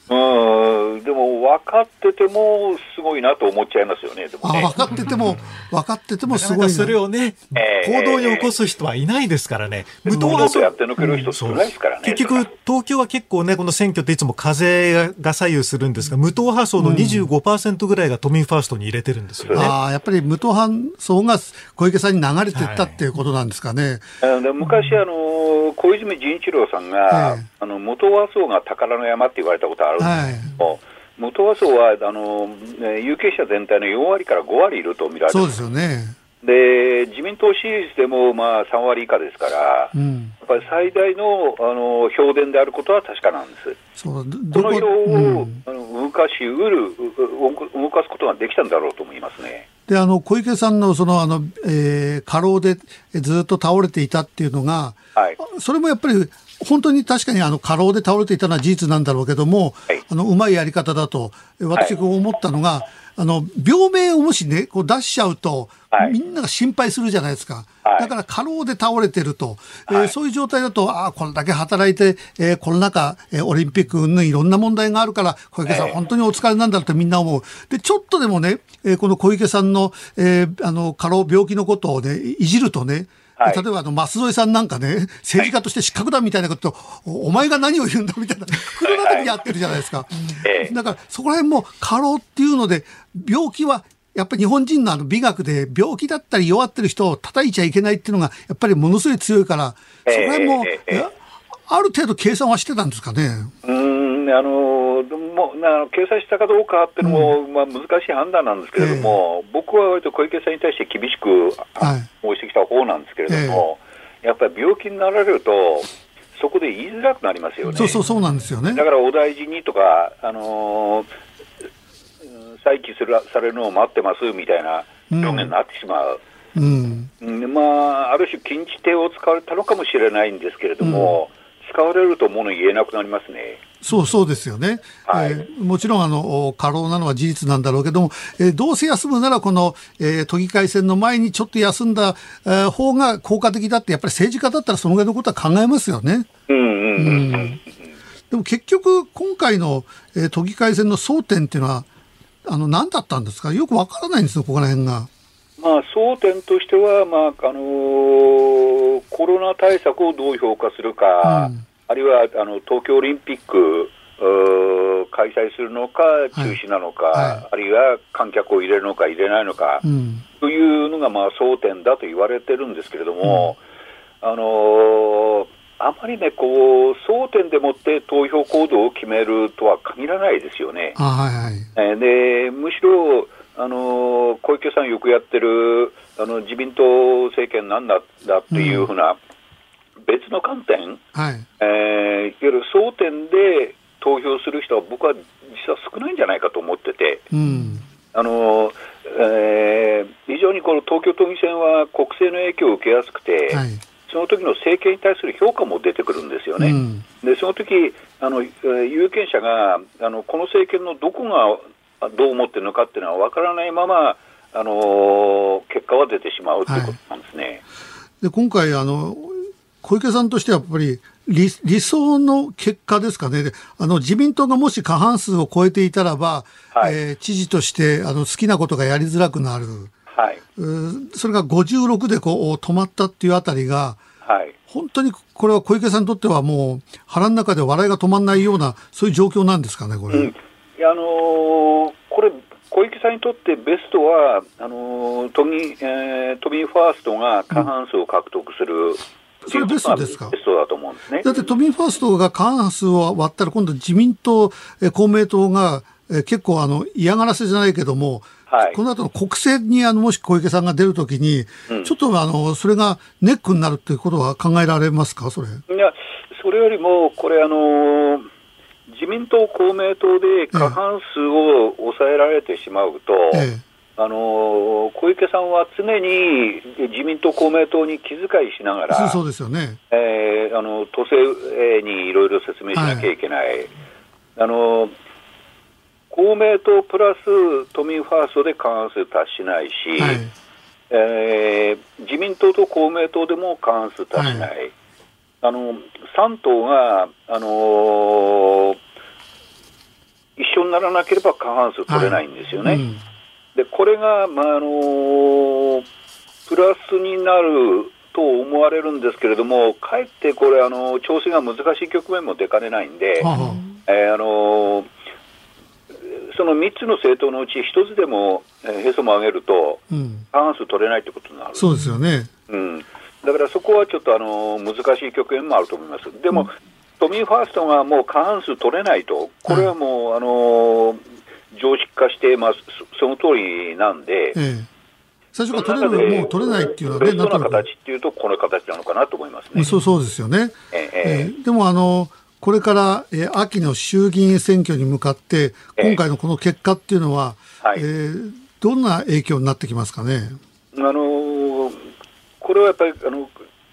うん、でも分かっててもすごいなと思っちゃいますよね、でもあね。分かってても、分かっててもすごいな。それをね、ええ行動に起こす人はいないですからね。無党派やってのける人少ないですからね。結局、東京は結構ね、この選挙っていつも風が左右するんですが、無党派層の25%ぐらいが都民ファーストに入れてるんですよね。ああ、やっぱり無党派層が小池さんに流れていったっていうことなんですかね。あので昔、あの小泉純一郎さんが、ええあの元和層が宝の山って言われたことあるんですはい。けど、元和層はあの、ね有権者全体の4割から5割いると見られてるそうですよね。で自民党支持率でもまあ3割以下ですから、うん。やっぱり最大のあの票田であることは確かなんです。そう、どこの票を、うんあの動かしうる、う動かすことができたんだろうと思いますね。で、あの、小池さんのその、あの、えー過労でえずっと倒れていたっていうのが、はい。それもやっぱり、本当に確かにあの過労で倒れていたのは事実なんだろうけども、はいあのうまいやり方だと、え私が思ったのが、あの病名をもしね、こう出しちゃうと、はい。みんなが心配するじゃないですか。はい。だから過労で倒れてると、えーはい。そういう状態だと、ああ、これだけ働いて、えーコロナ禍、えーオリンピック云々いろんな問題があるから、小池さん、ええ。本当にお疲れなんだってみんな思う。で、ちょっとでもね、えーこの小池さんの、えーあの、過労、病気のことをね、いじるとね、はい。例えばあの、舛添さんなんかね、政治家として失格だみたいなこと、おお前が何を言うんだみたいな、[laughs] 袋叩きやってるじゃないですか。ええ。だから、そこら辺も過労っていうので、病気は、やっぱり日本人のあの美学で病気だったり弱ってる人を叩いちゃいけないっていうのが、やっぱりものすごい強いから、そこら辺も、ええある程度計算はしてたんですかね。うーん、あの、でもな掲載したかどうかっていうのも、まあ難しい判断なんですけれども、僕は割と小池さんに対して厳しくはい応じてきた方なんですけれども、やっぱり病気になられると、そこで言いづらくなりますよね。そうそうそうなんですよねだ。からお大事にとか、あのーうん再起するされるのを待ってますみたいな表現になってしまう。うん。うんまあ、ある種、禁じ手を使われたのかもしれないんですけれども、使われると物言えなくなりますね。そうそうですよね。はいえーもちろん、あの、お過労なのは事実なんだろうけども、えーどうせ休むなら、この、えー都議会選の前にちょっと休んだ、えー方が効果的だって、やっぱり政治家だったらそのぐらいのことは考えますよね。うんうんうん。でも結局、今回の、えー都議会選の争点っていうのは、あの、何だったんですか？よくわからないんですよ、ここら辺が。まあ、争点としては、まああのーコロナ対策をどう評価するか、うんあるいはあの東京オリンピック開催するのか、中止なのか、はいあるいは観客を入れるのか入れないのか、うん。というのがまあ争点だと言われてるんですけれども、あのーあまりね、こう争点でもって投票行動を決めるとは限らないですよね。あはいはい。えーでむしろ、あのー小池さんよくやってるあの自民党政権なんだだっていうふうな別の観点、はい。えーいわゆる争点で投票する人は僕は実は少ないんじゃないかと思ってて、うん。あのーえー非常にこの東京都議選は国政の影響を受けやすくて、はい。その時の政権に対する評価も出てくるんですよね。うん。でその時あの、えー有権者があのこの政権のどこがあどう思ってるのかっていうのは分からないまま、あのー結果は出てしまうということなんですね。で、今回、あの、小池さんとしてはやっぱり理理想の結果ですかね。であの、自民党がもし過半数を超えていたらば、はいえー知事として、あの、好きなことがやりづらくなる。はい、それが56でこう止まったっていうあたりが、はい本当にこれは小池さんにとってはもう腹の中で笑いが止まらないような、そういう状況なんですかね、これ。うんあのー、これ、小池さんにとってベストは、あのー、都民、えー、都民ファーストが過半数を獲得する、うん、それベストですか？ベストだと思うんですね。だって都民ファーストが過半数を割ったら、今度自民党、え公明党が、え結構あの嫌がらせじゃないけども、はい、この後の国政にあのもし小池さんが出るときに、うん、ちょっとあのそれがネックになるということは考えられますか、それ。いや、それよりも、これ、あのー、自民党、公明党で過半数を抑えられてしまうと、ええ、あの小池さんは常に自民党、公明党に気遣いしながら、そうですよね、えー、あの都政にいろいろ説明しなきゃいけない。はい、あの公明党プラス都民ファーストで過半数達しないし、はい、えー、自民党と公明党でも過半数達しない、はい、あの3党が、あのー、一緒にならなければ過半数取れないんですよね。はい。うん、でこれが、まああのー、プラスになると思われるんですけれども、かえってこれ、あの調整が難しい局面も出かねないんで、えー、あのーその3つの政党のうち1つでも、えー、へそも上げると、過半数取れないということになる、そうですよね、うん、だからそこはちょっとあの難しい局面もあると思います。でも、うん、都民ファーストがもう過半数取れないと、これはもう、はい、あの常識化してます、その通りなんで、ええ、最初から取れるもう取れないっていうのはね、ベストな形っていうと、この形なのかなと思いますね。そうそうですよね。えええでもあのこれから、えー、秋の衆議院選挙に向かって、今回のこの結果っていうのは、えー、えー、どんな影響になってきますかね？あのー、これはやっぱりあの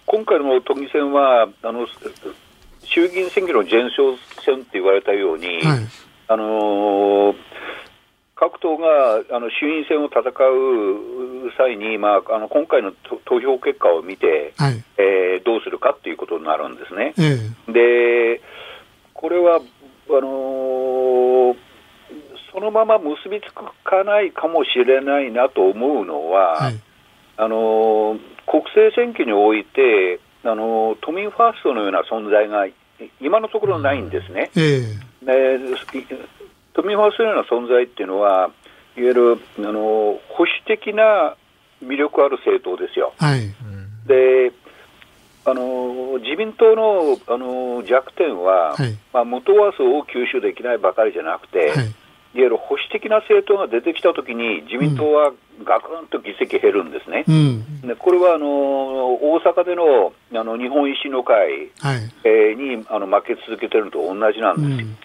今回の都議選はあの衆議院選挙の前哨戦って言われたように、はい、あのー、各党があの衆院選を戦う際に、まあ、あの今回の投票結果を見て、はい、えー、どうするかっていうことになるんですね。えでこれはあのー、そのまま結びつかないかもしれないなと思うのは、はい、あのー、国政選挙において、あのー、都民ファーストのような存在が今のところないんですね。えー、都民ファーストのような存在っていうのは、いわゆるあの保守的な魅力ある政党ですよ。はい、であの自民党のあの弱点は、はい、まあ、無党派層を吸収できないばかりじゃなくて、はい、いわゆる保守的な政党が出てきたときに、自民党はガクンと議席減るんですね。うん、でこれはあの大阪でのあの日本維新の会、はい、えー、にあの負け続けてるのと同じなんです。うん、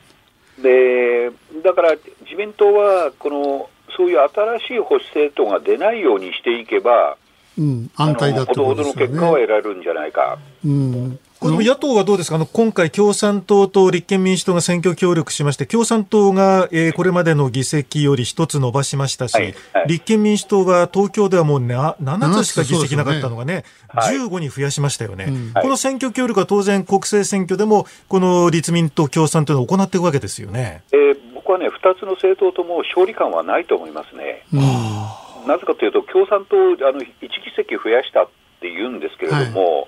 でだから自民党はこのそういう新しい保守政党が出ないようにしていけば、うん、安泰だとほどほどの結果は得られるんじゃないか。うん野党はどうですか？あの今回、共産党と立憲民主党が選挙協力しまして、共産党が、えー、これまでの議席より一つ伸ばしましたし、はいはい、立憲民主党は東京ではもうな7つしか議席なかったのがね、ね15に増やしましたよね、はい、この選挙協力は当然、国政選挙でも、この立民と共産というのを行っていくわけですよね、えー、僕はね、2つの政党とも勝利感はないと思いますね。うん。なぜかというと、共産党、あの1議席増やしたって言うんですけれども、はい、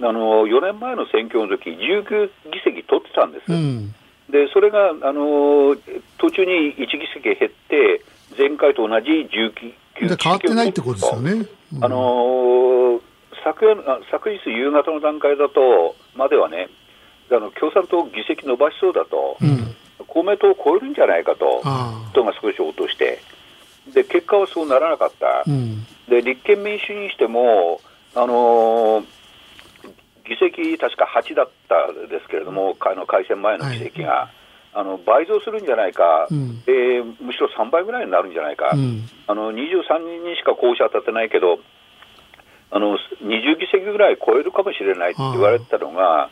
あの4年前の選挙の時19議席取ってたんです。うん、でそれがあの途中に1議席減って、前回と同じ19議席変わってないってことですよね。うん、あの昨夜昨日夕方の段階だと、まではね、あの共産党議席伸ばしそうだと、うん、公明党を超えるんじゃないかと、人が少し落として。で結果はそうならなかった、うん、で立憲民主にしても、あのー、議席、確か8だったですけれども、あの改選前の議席が、はい、あの倍増するんじゃないか、うん、えー、むしろ3倍ぐらいになるんじゃないか、うん、あの23人にしか候補者立てないけど、あの20議席ぐらい超えるかもしれないって言われてたのが、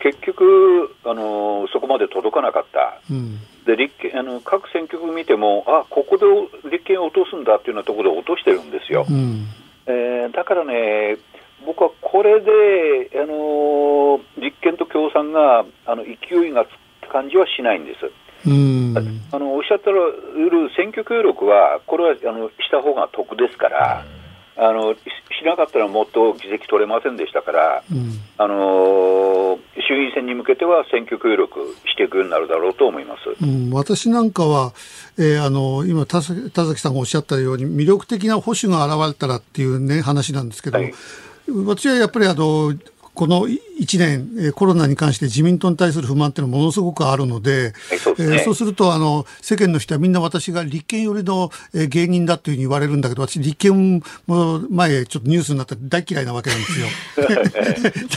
結局、あのそこまで届かなかった。うん。で立憲あの各選挙区見ても、あここで立憲を落とすんだっていうようなところで落としてるんですよ。うん、えー、だからね、僕はこれで、あの立憲と共産があの勢いがつく感じはしないんです。うん。あのおっしゃってる選挙協力は、これはあのした方が得ですから。あのしなかったらもっと議席取れませんでしたから、うん、あの衆院院選に向けては選挙協力していくようになるだろうと思います、うん、私なんかは、えー、あの今田崎さんがおっしゃったように魅力的な保守が現れたらっていう、ね、話なんですけど、はい、私はやっぱりあのこの1年、コロナに関して自民党に対する不満っていうのはものすごくあるので、そう、ね、えー、そうするとあの、世間の人はみんな私が立憲寄りの芸人だというふうに言われるんだけど、私、立憲も前、ちょっとニュースになったら大嫌いなわけなんですよ。[laughs]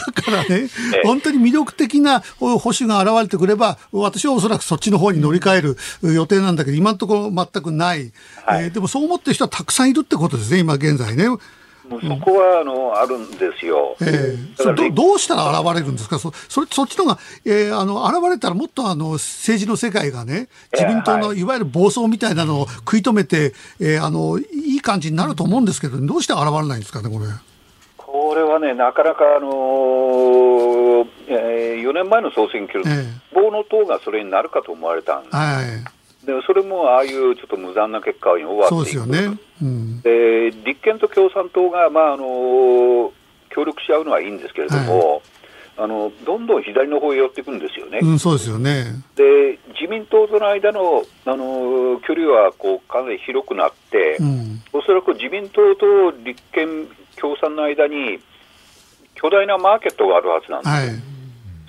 だからね、本当に魅力的な保守が現れてくれば、私はおそらくそっちの方に乗り換える予定なんだけど、今のところ全くない、はい、えー、でもそう思ってる人はたくさんいるってことですね、今現在ね。そこはあの、あるんですよ。えー、どどうしたら現れるんですか、そそそっちのが、えー、あの現れたらもっとあの政治の世界がね、自民党のいわゆる暴走みたいなのを食い止めて、えー、あのいい感じになると思うんですけど、どうして現れないんですかね、これ？これはね、なかなか、あのーえー、4年前の総選挙、えー、棒の党がそれになるかと思われたんです。はいでそれもああいうちょっと無残な結果に終わってそうですよね、うん、で立憲と共産党が、まああの協力し合うのはいいんですけれども、はい、あのどんどん左の方へ寄っていくんですよね。うん、そうですよね。で自民党との間の、あの距離はこうかなり広くなって、うん、おそらく自民党と立憲、共産の間に巨大なマーケットがあるはずなんです、はい、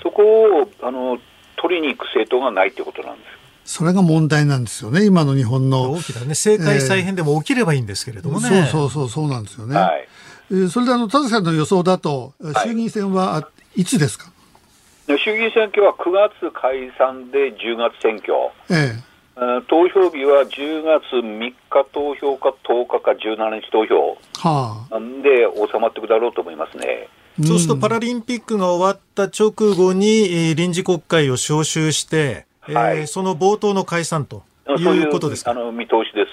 そこをあの取りに行く政党がないということなんです。それが問題なんですよね、今の日本の。大きなね、政界再編でも起きればいいんですけれどもね。えー、そうそうそう、そうなんですよね。はい、えー、それであの、田崎さんの予想だと、衆議院選はいつですか、はい、衆議院選挙は9月解散で10月選挙。ええ投票日は10月3日投票か10日か17日投票、はあ、で収まっていくだろうと思いますね。そうするとパラリンピックが終わった直後に臨時国会を招集して、はい、えー、その冒頭の解散ということですか？あの見通しです。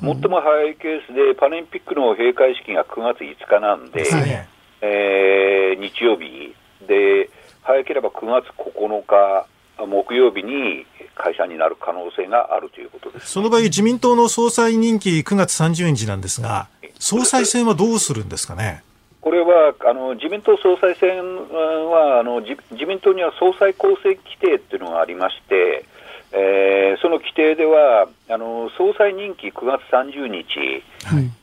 最も早いケースで、パラリンピックの閉会式が9月5日なんで、ね。えー、日曜日。で、早ければ9月9日木曜日に解散になる可能性があるということです。その場合、自民党の総裁任期9月30日なんですが、総裁選はどうするんですかね？これはあの自民党総裁選はあの自民党には総裁構成規定っていうのがありまして、えー、その規定ではあの総裁任期9月30日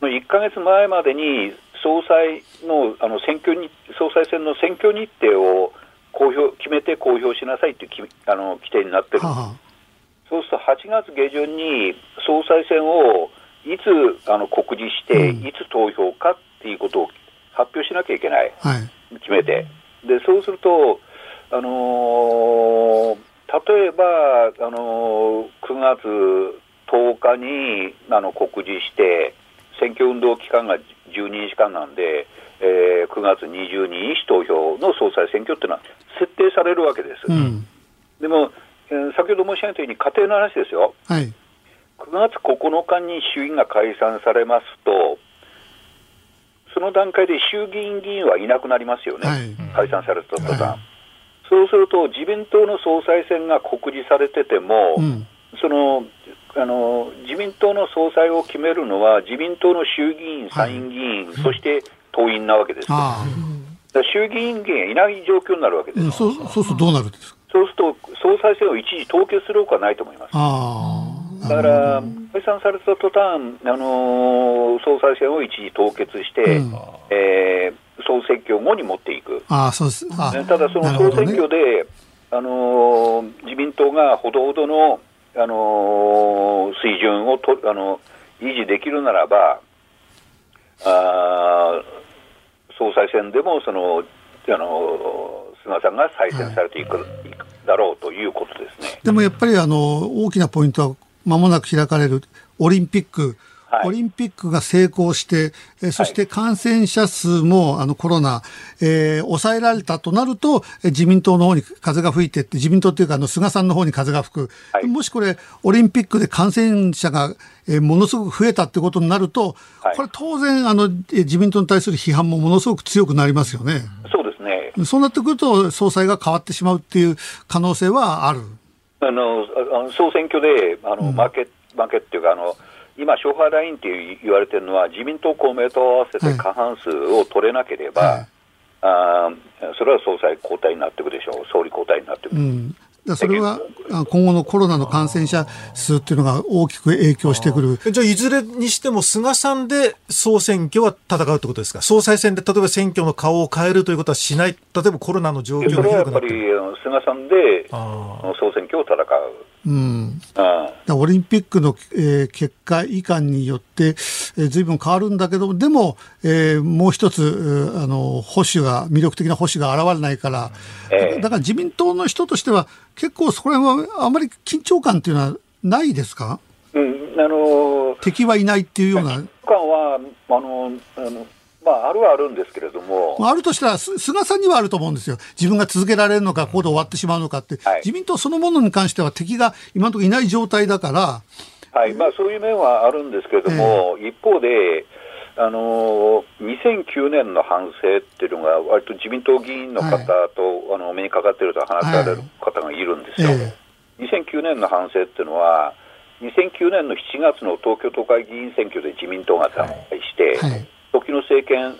の1か月前までに総裁のあの選挙に総裁選の選挙日程を公表決めて公表しなさいというあの規定になってる、はあ、そうすると8月下旬に総裁選をいつあの告示して、いつ投票かっていうことを発表しなきゃいけない、はい、決めて、でそうすると、あのー、例えば、あのー、9月10日にあの告示して、選挙運動期間が12日間なんで、えー、9月22日投票の総裁選挙っていうのは設定されるわけです。うん、でも、えー、先ほど申し上げたように、家庭の話ですよ、はい、9月9日に衆院が解散されますと、その段階で衆議院議員はいなくなりますよね、はい、解散された途端、はい、そうすると自民党の総裁選が告示されてても、うん、そのあの自民党の総裁を決めるのは自民党の衆議院、参院議員、はい、そして党員なわけです。衆議院議員いない状況になるわけです、うん、そうそうするとどうなるんですか？そうすると総裁選を一時凍結するほかないと思います。だから、解散された途端、あのー、総裁選を一時凍結して、うん、えー、総選挙後に持っていく。あそうです。ただ、その総選挙で、ね、あのー、自民党がほどほどの、あのー、水準をとあの維持できるならば、あ総裁選でもその、あの菅さんが再選されていくはい、だろうということですね。でもやっぱりあの大きなポイントはまもなく開かれるオリンピック、はい、オリンピックが成功して、えそして感染者数もあのコロナ、えー、抑えられたとなると、自民党の方に風が吹いてって、自民党っていうかあの菅さんの方に風が吹く、はい、もしこれ、オリンピックで感染者が、えー、ものすごく増えたってことになると、はい、これ当然あの、自民党に対する批判もものすごく強くなりますよね。そうですね。そうなってくると、総裁が変わってしまうっていう可能性はある。あの総選挙であの、うん、負け負けっていうかあの、今、勝敗ラインって言われてるのは、自民党、公明党合わせて過半数を取れなければ、はい、あそれは総裁交代になっていくでしょう、総理交代になっていく。うんそれは今後のコロナの感染者数っていうのが大きく影響してくる。じゃあ、いずれにしても菅さんで総選挙は戦うってことですか？総裁選で例えば選挙の顔を変えるということはしない、例えばコロナの状況がそれはやっぱり菅さんで総選挙を戦う。うん、オリンピックの、えー、結果以下によって、えー、ずいぶん変わるんだけどでも、えー、もう一つ、あの保守が魅力的な保守が現れないから、えー、だから自民党の人としては結構そこら辺はあまり緊張感っていうのはないですか、うんあの敵はいないっていうような。はあのあのまあ、あるはあるんですけれども。あるとしたら、菅さんにはあると思うんですよ。自分が続けられるのか、ここで終わってしまうのかって。はい、自民党そのものに関しては敵が今のところいない状態だから。はい、まあ、そういう面はあるんですけれども、えー、一方で、あの2009年の反省っていうのが、割と自民党議員の方と、はい、あの目にかかっていると話される方がいるんですよ。はいえー、2009年の反省っていうのは、2009年の7月の東京都会議員選挙で自民党が惨敗して、はい時の政権、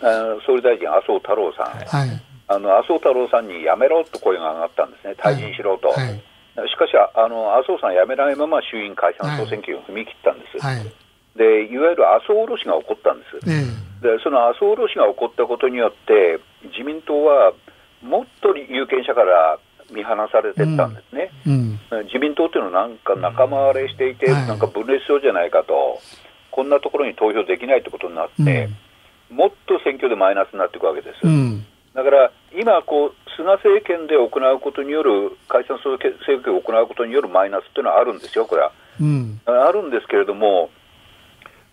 総理大臣、麻生太郎さん、はい、あの麻生太郎さんに辞めろと声が上がったんですね、退陣しろと。はい。はい、しかしあの、麻生さん辞めないまま衆院解散総選挙に踏み切ったんです。でいわゆる麻生下ろしが起こったんです、でその麻生下ろしが起こったことによって、自民党はもっと有権者から見放されてったんですね、うん。うん、自民党っていうのはなんか仲間割れしていて、なんか分裂しそうじゃないかと、こんなところに投票できないってことになって、もっと選挙でマイナスになっていくわけです。うん、だから今こう、菅政権で行うことによる、解散総選挙を行うことによるマイナスっていうのはあるんですよ、これは。うん、あるんですけれども、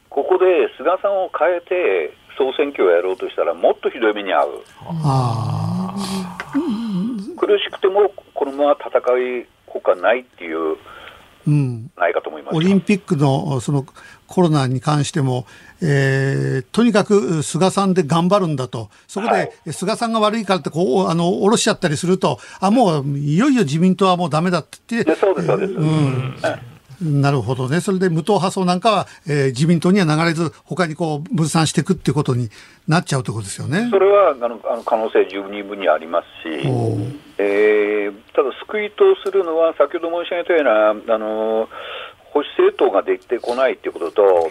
ここで菅さんを変えて総選挙をやろうとしたら、もっとひどい目に遭う。苦しくても、このまま戦いほかないっていう。うん、ないかと思いますオリンピックのそのコロナに関しても、えー、とにかく菅さんで頑張るんだと、そこで菅さんが悪いからってこうあの下ろしちゃったりすると、あもういよいよ自民党はもうだめだって言って、そうです、そうです。うんなるほどね。それで無党派層なんかは、えー、自民党には流れず、他にこう分散していくっていうことになっちゃうということですよね。それはあのあの可能性十二分にありますし、えー、ただ救いとするのは、先ほど申し上げたような、あの保守政党ができてこないということと、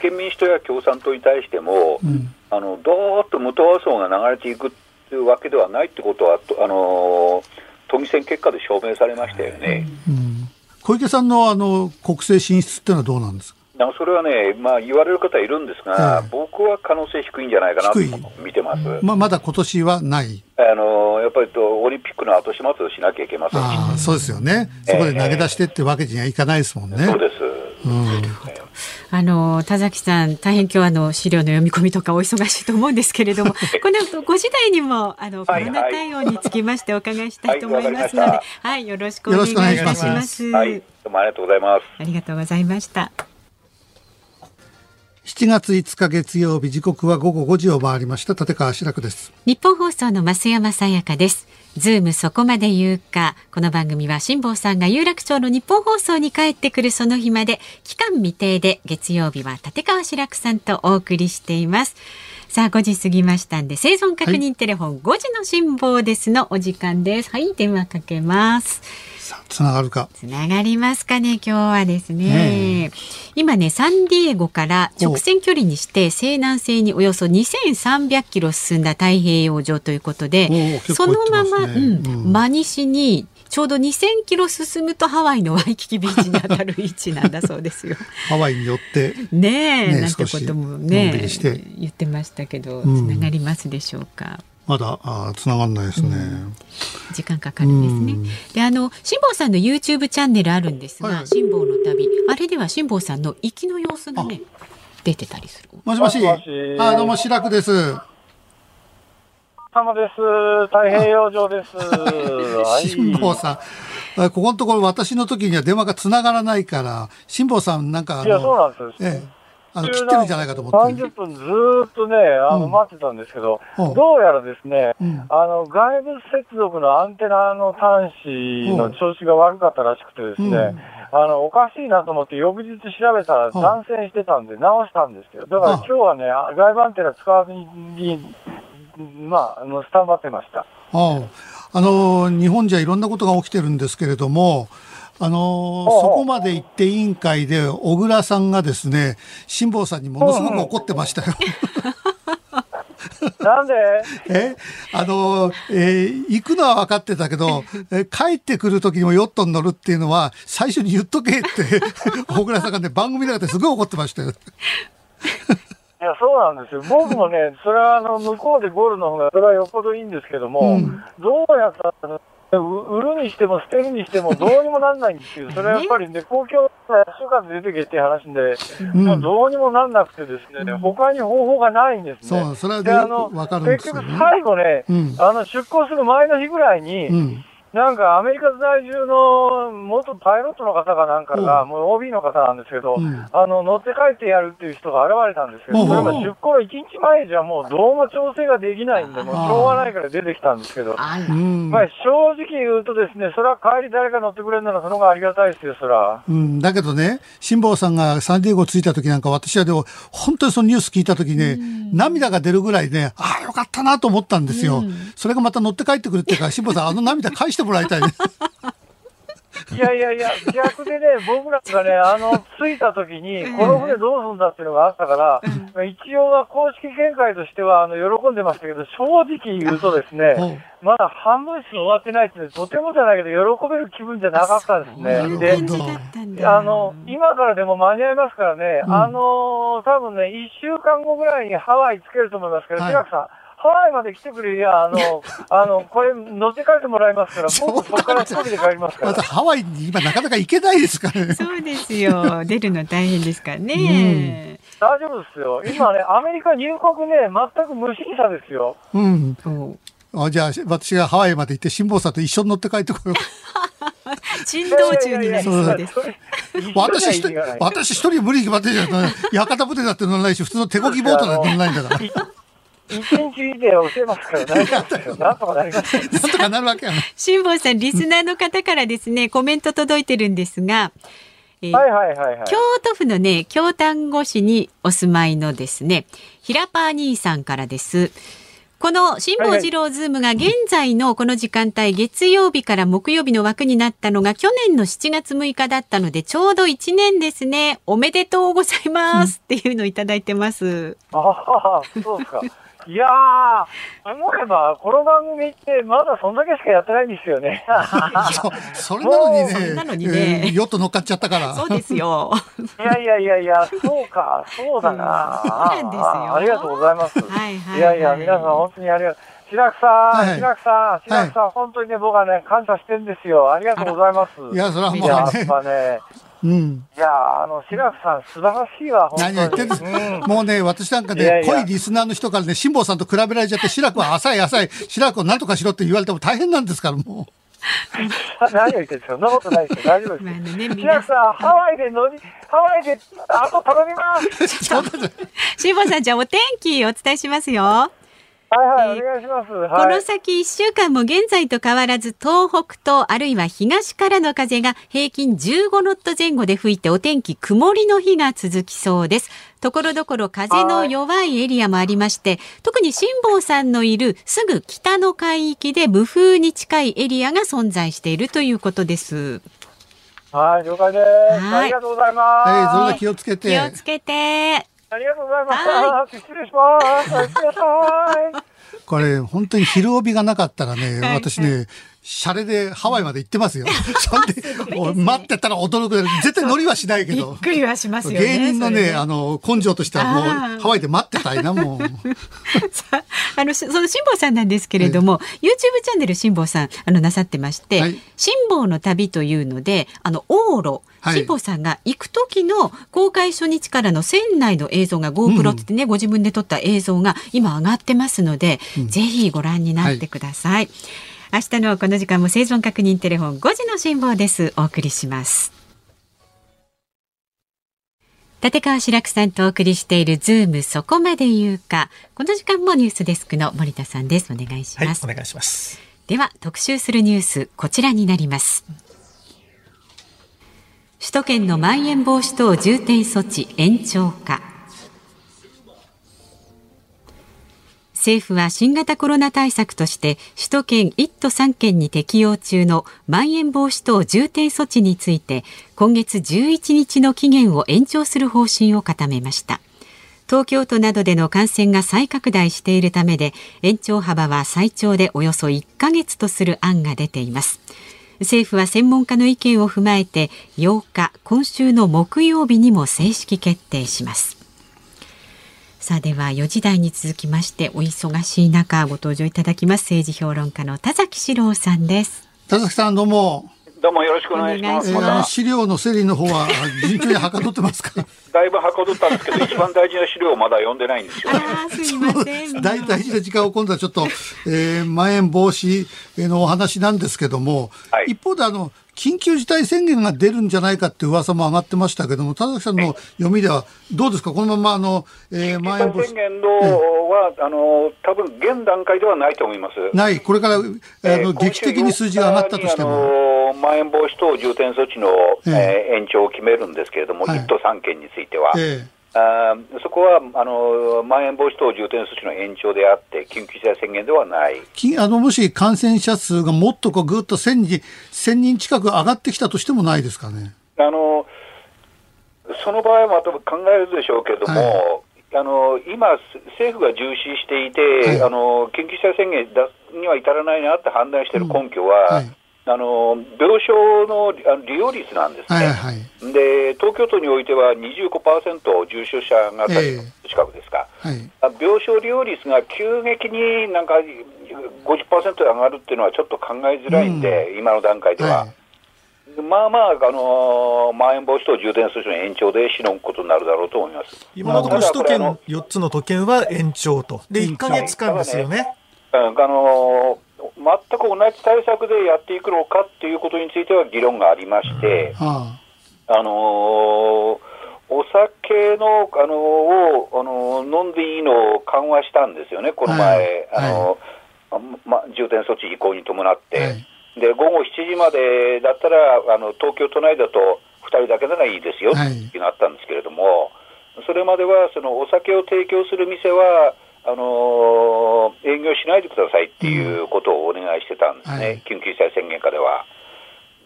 立憲民主党や共産党に対しても、うん、あのどーっと無党派層が流れていくというわけではないということは、あの都議選結果で証明されましたよね。うん。小池さんのあの国政進出っていうのはどうなんですか？それはね、まあ、言われる方いるんですが、えー、僕は可能性低いんじゃないかなと見てます。まあ、まだ今年はない。あのやっぱりとオリンピックの後始末をしなきゃいけません。あそうですよね、そこで投げ出してってわけにはいかないですもんね。えー、そうです、うん。あの田崎さん大変今日あの資料の読み込みとかお忙しいと思うんですけれども [laughs] この後5時台にもあのコロナ対応につきましてお伺いしたいと思いますので、はい、はい、よろしくお願いいたします。はい、どうもありがとうございます。ありがとうございました。7月5日月曜日時刻は午後5時を回りました。立川志らくです。日本放送の増山さやかです。ズームそこまで言うか。この番組は辛坊さんが有楽町の日本放送に帰ってくるその日まで期間未定で月曜日は立川志らくさんとお送りしています。さあ5時過ぎましたんで生存確認テレフォン、はい、5時の辛坊ですのお時間です。はい電話かけますつながるか。つながりますかね、今日はですね。今ね、サンディエゴから直線距離にして西南西におよそ2300キロ進んだ太平洋上ということで、ね、そのまま、うん、真西にちょうど2000キロ進むとハワイのワイキキビーチに当たる位置なんだそうですよ。[laughs] ハワイによってねえ、ね、なんてこともね言ってましたけど、つながりますでしょうか。まだあ繋がんないですね、うん、時間かかるんですね、うん、であの辛坊さんの YouTube チャンネルあるんですが、はい、辛坊の旅。あれでは辛坊さんの行きの様子がね出てたりする。もしもし。あどうも白くです。様です。太平洋上です。辛坊さん。ここのところ私の時には電話がつながらないから辛坊さんなんかいやそうなんです、ええあの切ってるんじゃないかと思って。30分ずっとね、あの、待ってたんですけど、うん、どうやらですね、うん、あの、外部接続のアンテナの端子の調子が悪かったらしくてですね、うん、あの、おかしいなと思って翌日調べたら断線してたんで直したんですけど、だから今日はね、外部アンテナ使わずに、まあ、あのスタンバってました。ああの日本じゃいろんなことが起きてるんですけれども、あのー、そこまで行って委員会で小倉さんがですね辛坊さんにものすごく怒ってましたよ。[laughs] なんで？[laughs] え？あの、えー、行くのは分かってたけど、えー、帰ってくる時にもヨットに乗るっていうのは、最初に言っとけって、[laughs] 小倉さんがね、番組の中ですごい怒ってましたよ。いや、そうなんですよ。僕もね、それはあの、向こうでゴールの方が、それはよっぽどいいんですけども、うん、どうやったら、売るにしても捨てるにしてもどうにもなんないんですよ。それはやっぱりね、公共が週間出てけって話で、うん、もうどうにもなんなくてですね、うん、他に方法がないんですね。そう、それはであの結局最後ね、うん、あの出港する前の日ぐらいに、なんかアメリカ在住の元パイロットの方かなんかが、もう OB の方なんですけど、うん、あの乗って帰ってやるっていう人が現れたんですけど、それが出航1日前じゃもうどうも調整ができないんで、もうしょうがないから出てきたんですけど、まあ、正直言うとですね、それは帰り誰か乗ってくれるならその方がありがたいですよ、そら。うん、だけどね、辛坊さんがサンディエゴ着いた時なんか、私はでも、本当にそのニュース聞いた時ね、涙が出るぐらいね、ああ、よかったなと思ったんですよ。それがまた乗って帰ってくるっていうか、辛坊さん、あの涙返してもらいたい、ね。いやいやいや、逆でね、[laughs] 僕らがね、あの、着いた時に、この船どうするんだっていうのがあったから、一応は公式見解としては、あの、喜んでましたけど、正直言うとですね、まだ半分しか終わってないって、とてもじゃないけど、喜べる気分じゃなかったですね。で、あの、今からでも間に合いますからね、あの、多分ね、一週間後ぐらいにハワイつけると思いますけど、志らくさん、ハワイまで来てくれりゃ、あの、[laughs] あの、これ乗って帰ってもらいますから、僕そこから一人で帰りますから。またハワイに今なかなか行けないですからね。そうですよ。出るの大変ですからね。うん、大丈夫ですよ。今ね、アメリカ入国ね、全く無審査ですよ。うん。あじゃあ、私がハワイまで行って、辛坊さんと一緒に乗って帰ってこよう。[laughs] 珍道中になりそうです。私一人、私一人無理決まってるじゃん。屋形船だって乗らないし、普通の手漕ぎボートだって乗らないんだから。[laughs] 一日で教えますから大丈夫ですよ。なんとかなります。なんとかなるわけやな。辛坊さん、リスナーの方からですね、コメント届いてるんですが、えー、はいはいはいはい、京都府のね、京丹後市にお住まいのですね、平パー兄さんからです。この辛坊治郎ズームが現在のこの時間帯、月曜日から木曜日の枠になったのが去年の7月6日だったので、ちょうど1年ですね。おめでとうございますっていうのをいただいてます。ああ、そうですか。いやー、思えば、この番組ってまだそんだけしかやってないんですよね。[laughs] そそれなのにね、なのにね、えー、ヨット乗っかっちゃったから。そうですよ。[laughs] いやいやいやいや、そうか、そうだな。そうなんですよ。ありがとうございます。はいはい、いやいや、皆さん本当にありがとう。白くさん、白くさん、白くさん、本当にね、僕はね、感謝してるんですよ。ありがとうございます。いや、それはもうね。やっぱね、うん、いやあの、白くさん、素晴らしいわ、何言ってんです、うん、[laughs] もうね、私なんかね、濃いリスナーの人からね、辛坊さんと比べられちゃって、白くは浅い浅い、白くをなんとかしろって言われても大変なんですから、もう。[laughs] 何を言ってるんですか？そんなことないですよ。大丈夫です。ね、白くさん、ハワイで乗り、ハワイで、あと頼みます。[laughs] 辛坊さん、じゃあお天気お伝えしますよ。はいはい、お願いします。はい、この先1週間も現在と変わらず東北とあるいは東からの風が平均15ノット前後で吹いてお天気曇りの日が続きそうです。ところどころ風の弱いエリアもありまして、特に辛坊さんのいるすぐ北の海域で無風に近いエリアが存在しているということです。はい、了解です。ありがとうございます。はい、それ気をつけて。気をつけて。ありがとうございます。失礼します。[laughs] いこれ、本当に昼帯がなかったらね、私ね、シャレでハワイまで行ってますよ。[laughs] そんで、[laughs] 待ってたら驚く。絶対乗りはしないけど。びっくりはしますよね。芸人のね、あの、根性としてはもう、ハワイで待ってたいな、もう。[laughs] あの、その辛坊さんなんですけれども、YouTube チャンネル辛坊さん、あの、なさってまして、辛坊の旅というので、あの、往路、辛坊さんが行く時の公開初日からの船内の映像が GoPro ってね、ご自分で撮った映像が今上がってますので、ぜひご覧になってください明日のこの時間も生存確認テレフォン5時の辛抱です。お送りします。立川志らくさんとお送りしているズームそこまで言うか。この時間もニュースデスクの森田さんです。お願いします、はい、お願いします。では特集するニュースこちらになります。首都圏のまん延防止等重点措置延長か政府は新型コロナ対策として首都圏1都3県に適用中のまん延防止等重点措置について今月11日の期限を延長する方針を固めました。東京都などでの感染が再拡大しているためで延長幅は最長でおよそ1ヶ月とする案が出ています。政府は専門家の意見を踏まえて8日今週の木曜日にも正式決定します。さあでは4時台に続きましてお忙しい中ご登場いただきます政治評論家の田崎史郎さんです田崎さんどうもどうもよろしくお願いします。えー、資料の整理の方は順調にはかどってますか？[laughs] だいぶはかどったんですけど、一番大事な資料をまだ読んでないんですよ、ね。[laughs] すみません。大大事な時間を今度はちょっと、えー、まん延防止のお話なんですけども、はい、一方であの、緊急事態宣言が出るんじゃないかって噂も上がってましたけども、田崎さんの読みでは、どうですか、このままあの、えー、まん延防止宣言のは、あの多分現段階ではないと思います。ない、これからあの、えー、劇的に数字が上がったとしても。まん延防止等重点措置の、えー、延長を決めるんですけれども、はい、1都3県については。えーあそこはあのまん延防止等重点措置の延長であって、緊急事態宣言ではない。あのもし感染者数がもっとこうぐっと1000人 ,1000 人近く上がってきたとしてもないですかね。あのその場合はまた考えるでしょうけれども、はい、あの今、政府が重視していて、はい、あの緊急事態宣言には至らないなって判断している根拠は、うんはいあの病床の利用率なんですね、はいはい、で東京都においては25%重症者が近くですか、えーはい、病床利用率が急激になんか50%上がるっていうのはちょっと考えづらいんで、うん、今の段階では。はい、まあまあ、あのー、まん延防止等重点措置の延長でしのぐことになるだろうと思います。今のところ、首都圏4つの都県は延長と、で1か月間ですよね。ねあのー全く同じ対策でやっていくのかっていうことについては議論がありまして、うん。はあ、あのー、お酒の、あのー、を、あのー、飲んでいいのを緩和したんですよね、この前、はい、あのま、重点措置移行に伴って、はい、で午後7時までだったら、あの東京都内だと2人だけならいいですよっていうのがあったんですけれども、それまではそのお酒を提供する店は、あのー、営業しないでくださいっていうことをお願いしてたんですね、はい、緊急事態宣言下では。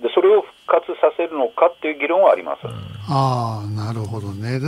でそれを復活させるのかっていう議論はあります。ああ、なるほどね。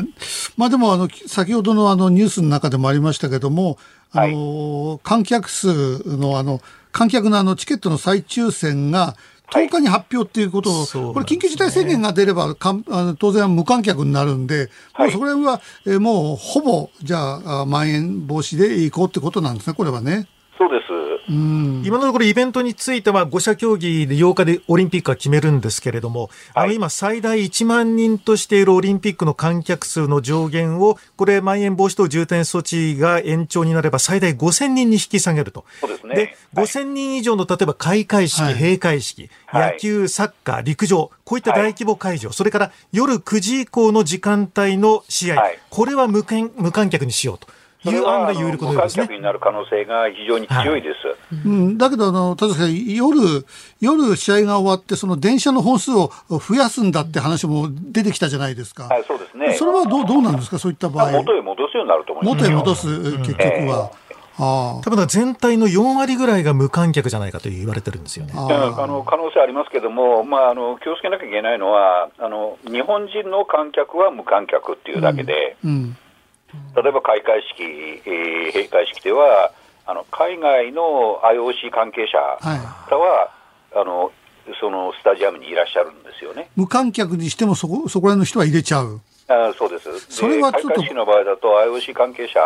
まあでも、あの、先ほどのあのニュースの中でもありましたけども、あの、はい、観客数のあの、観客のあのチケットの再抽選が10日に発表っていうことを、はい、これ、緊急事態宣言が出ればかんあの当然無観客になるんで、はい、もうそれは、えもうほぼ、じゃあ、まん延防止でいこうってことなんですね、これはね。そうです。今のところイベントについては5者協議で8日でオリンピックは決めるんですけれども、あの今最大1万人としているオリンピックの観客数の上限を、これまん延防止等重点措置が延長になれば最大5000人に引き下げると。そうですね。で、5000人以上の例えば開会式、閉会式、野球、サッカー、陸上、こういった大規模会場、それから夜9時以降の時間帯の試合、これは無観客にしようと。いう案が有力のですね。になる可能性が非常に強いです。はい、うん、だけど、あの、確かに夜、夜試合が終わって、その電車の本数を増やすんだって話も出てきたじゃないですか。はい、そうですね。それはどう、どうなんですか、そういった場合。元へ戻すようになると思います。元へ戻す、結局は。えー多分全体の4割ぐらいが無観客じゃないかと言われてるんですよねああの可能性ありますけども、まあ、あの気をつけなきゃいけないのはあの、日本人の観客は無観客っていうだけで、うんうん例えば開会式、えー、閉会式では、あの海外の IOC 関係者は、はい、あのそのスタジアムにいらっしゃるんですよね無観客にしてもそこ、そこら辺の人は入れちゃう。あそうです。それはちょっと。開会式の場合だと IOC 関係者、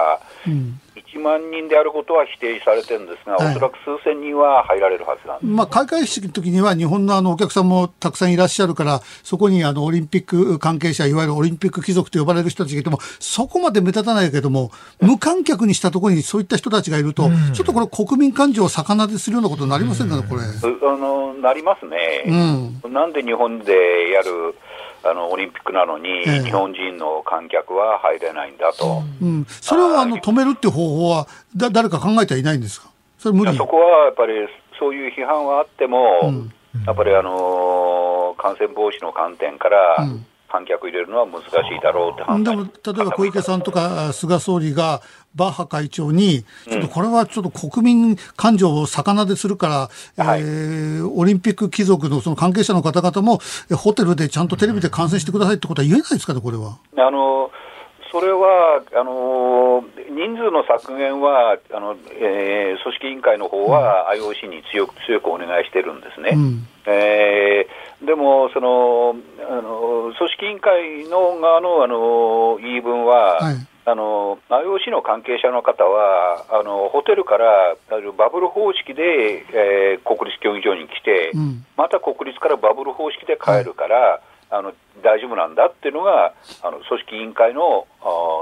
うん、1万人であることは否定されてるんですが、はい、おそらく数千人は入られるはずなんです、まあ、開会式の時には日本のあのお客さんもたくさんいらっしゃるから、そこにあのオリンピック関係者、いわゆるオリンピック貴族と呼ばれる人たちがいても、そこまで目立たないけども、無観客にしたところにそういった人たちがいると、うん、ちょっとこれ、国民感情を逆なでするようなことになりませんかね、これ。あのなりますね、うん、なんで日本でやるあのオリンピックなのに、日本人の観客は入れないんだと、うん、それをあの止めるっていう方法はだ、誰か考えてはいないんですか、それ無理？そこはやっぱり、そういう批判はあっても、うん、やっぱり、あのー、感染防止の観点から、うん、観客入れるのは難しいだろうって判断。でも、例えば小池さんとか菅総理が、バッハ会長に、ちょっとこれはちょっと国民感情を逆でするから、はい、えー、オリンピック貴族のその関係者の方々も、ホテルでちゃんとテレビで観戦してくださいってことは言えないですかね、これは。あのそれはあの人数の削減はあの、えー、組織委員会の方は IOC に強く強くお願いしてるんですね。うん、えー、でもそのあの、組織委員会の側のあの言い分は、はいあの IOC の関係者の方はあのホテルからバブル方式で、えー、国立競技場に来て、うん、また国立からバブル方式で帰るから、はい、あの大丈夫なんだっていうのがあの組織委員会の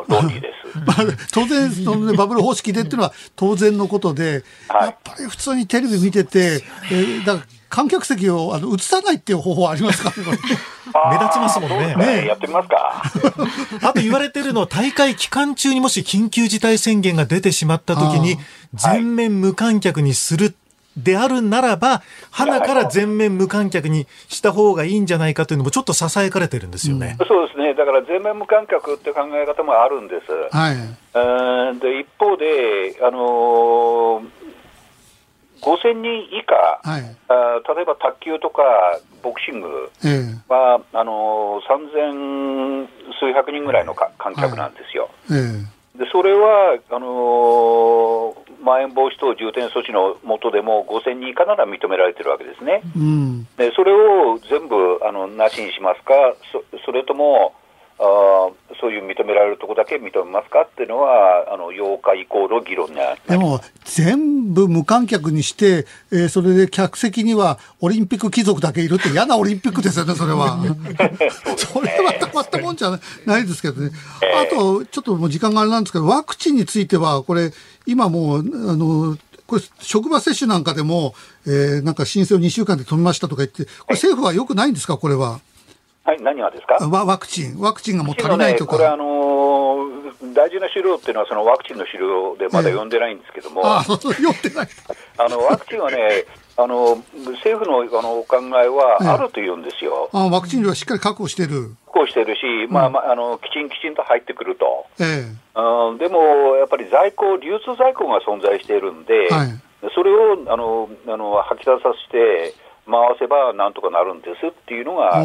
論理です。[laughs] 当然その、ね、バブル方式でっていうのは当然のことで、はい、やっぱり普通にテレビ見てて、えー、だから観客席をあの映さないっていう方法ありますか？[laughs] 目立ちますもんね。ねやってみますか。[laughs] あと言われてるのは大会期間中にもし緊急事態宣言が出てしまった時に全面無観客にするであるならば、花から全面無観客にした方がいいんじゃないかというのもちょっとささやかれてるんですよね。うん、そうですね。だから全面無観客って考え方もあるんです。はい。で一方で、あのー5000人以下、はい、あ例えば卓球とかボクシング。は、え。ー、あの3000数百人ぐらいのか観客なんですよ。はい。えー、でそれはあのー、まん延防止等重点措置の下でも5000人以下なら認められてるわけですね。うん、でそれを全部あのなしにしますか、そそれともあそういう認められるところだけ認めますか？っていうのは、あの8日以降の議論にでも、全部無観客にして、えー、それで客席にはオリンピック貴族だけいるって嫌なオリンピックですよね、[laughs] それは。それはたまったもんじゃないですけどね。あと、ちょっともう時間があれなんですけど、ワクチンについては、これ、今もう、あの、これ、職場接種なんかでも、えー、なんか申請を2週間で止めましたとか言って、これ政府はよくないんですか、これは。はい、何がですか？ワワクチン、ワクチンがもう足りないとか。ね、これ、あのー、大事な資料っていうのは、そのワクチンの資料でまだ読んでないんですけども、えー、[laughs] あのワクチンはね、あの政府のあのお考えはあるというんですよ。えー、あワクチン量はしっかり確保してる。確保してるし、うん、まあまあ、あのきちんきちんと入ってくると、えー、うん、でもやっぱり在庫、流通在庫が存在しているんで、はい、それをあのあの吐き出させて、回せばなんとかなるんですっていうのが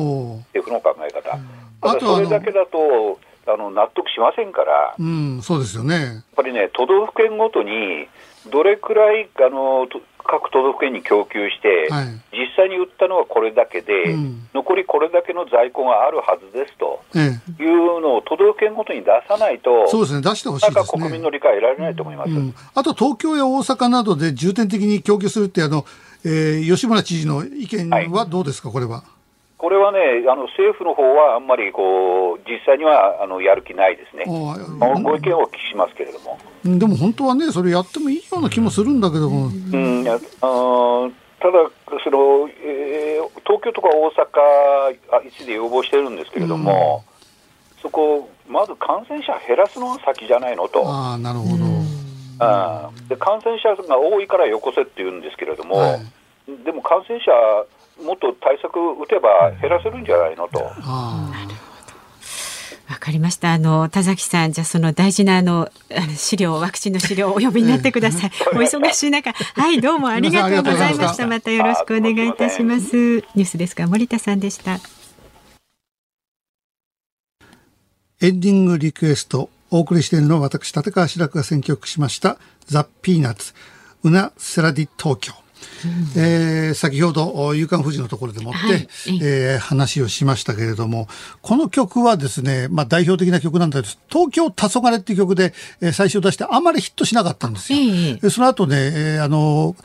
政府の考え方。ただそれだけだとあの納得しませんから、うん、そうですよね。やっぱりね、都道府県ごとにどれくらいあの各都道府県に供給して、はい、実際に売ったのはこれだけで、うん、残りこれだけの在庫があるはずですと、ええ、いうのを都道府県ごとに出さないと、そうですね、出してほしいです、ね、国民の理解得られないと思います、うん、あと東京や大阪などで重点的に供給するってあの、えー、吉村知事の意見はどうですか、はい、これは？これはね、あの政府の方はあんまりこう実際にはあのやる気ないですね、ご意見をお聞きしますけれども。でも本当はね、それやってもいいような気もするんだけども。うん、あただその、えー、東京とか大阪、あ一で要望してるんですけれども、そこ、まず感染者減らすのが先じゃないのと。あなるほど、あで感染者が多いからよこせって言うんですけれども、はい、でも感染者、もっと対策打てば減らせるんじゃないのと。わかりました。あの田崎さん、じゃあその大事なあの資料、ワクチンの資料をお呼びになってください。お忙しい中、はい、どうもありがとうございました。またよろしくお願いいたします。ニュースですか、森田さんでした。エンディングリクエスト、お送りしているのは私、立川志らくが選曲しました、ザ・ピーナッツ、ウナ・セラディ東京。えー、先ほど「夕刊富士」のところでもって、はい、えー、話をしましたけれどもこの曲はですね、まあ、代表的な曲なんです「東京黄昏っていう曲で、えー、最初出してあんまりヒットしなかったんですよ。えー、その後ね、えー、あの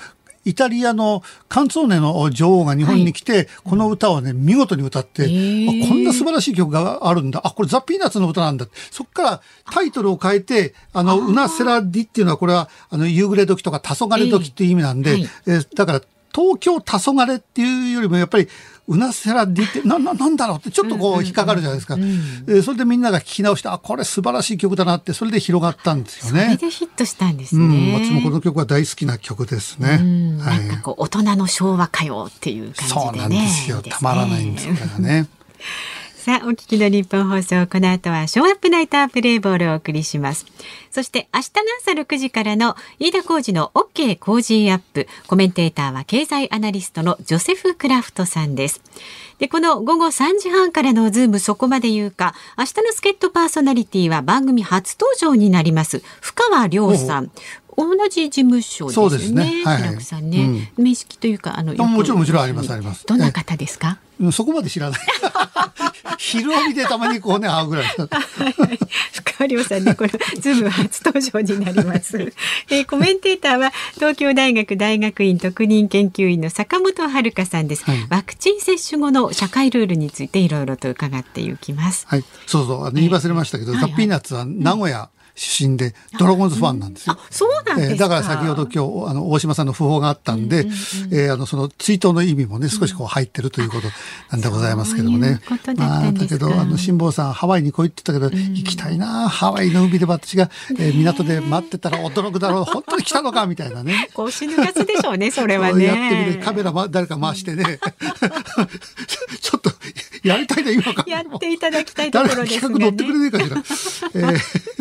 イタリアのカンツォーネの女王が日本に来て、はい、この歌をね、見事に歌って、こんな素晴らしい曲があるんだ。あ、これザ・ピーナッツの歌なんだ。そっからタイトルを変えて、あの、ウナセラディっていうのは、これは、あの、夕暮れ時とか黄昏時っていう意味なんで、えーはい、えー、だから、東京黄昏っていうよりもやっぱりうなせらディってなななんだろうってちょっとこう引っかかるじゃないですか、うそれでみんなが聞き直してあこれ素晴らしい曲だなってそれで広がったんですよね。それでヒットしたんですね。うん、私もこの曲は大好きな曲ですね。はい、なんかこう大人の昭和歌謡っていう感じでね。そうなんですよ。たまらないんですからね。さあ、お聞きのニッポン放送、この後はショーアップナイタープレイボールをお送りします。そして明日の朝6時からの飯田浩二の OK 工事アップ。コメンテーターは経済アナリストのジョセフ・クラフトさんです。で、この午後3時半からのズームそこまで言うか、明日の助っ人パーソナリティは番組初登場になります。深川亮さん。同じ事務所ですね。そうですね。はい、はい、さんね、うん、面識というか、あの、もちろん、もちろんあります、あります。どんな方ですか？そこまで知らない。[laughs] 昼帯でたまにこうね、会うぐらい。[laughs] 深川亮さんね、これ、ズーム初登場になります。[laughs] えー、コメンテーターは、東京大学大学院特任研究員の坂元晴香さんです、はい、ワクチン接種後の社会ルールについていろいろと伺っていきます。はい。そうそう、あの言い忘れましたけど、ザ・ピーナッツは名古屋、出身でドラゴンズファンなんですよ。そうなんですか、えー、だから先ほど今日あの大島さんの訃報があったんで、うんうんうん、えー、あのその追悼の意味もね少しこう入ってるということなんでございますけどもね。ううまあだけどあの辛坊さんハワイに来いって言ったけど、うん、行きたいなハワイの海で私が、えー、港で待ってたら驚くだろう本当に来たのかみたいなね。[laughs] こう死ぬがつでしょうねそれはね。やってみてカメラ、ま、誰か回してね。[laughs] ちょっとやりたいな今かやっていただきたいところですが、ね、企画乗ってくれねえかしら。えー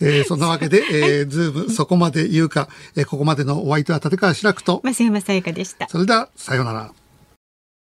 えー、そんなわけで、えー、ズームそこまで言うか、えー、ここまでのお相手は立川志らくと増山さやかでした。それでは、さようなら。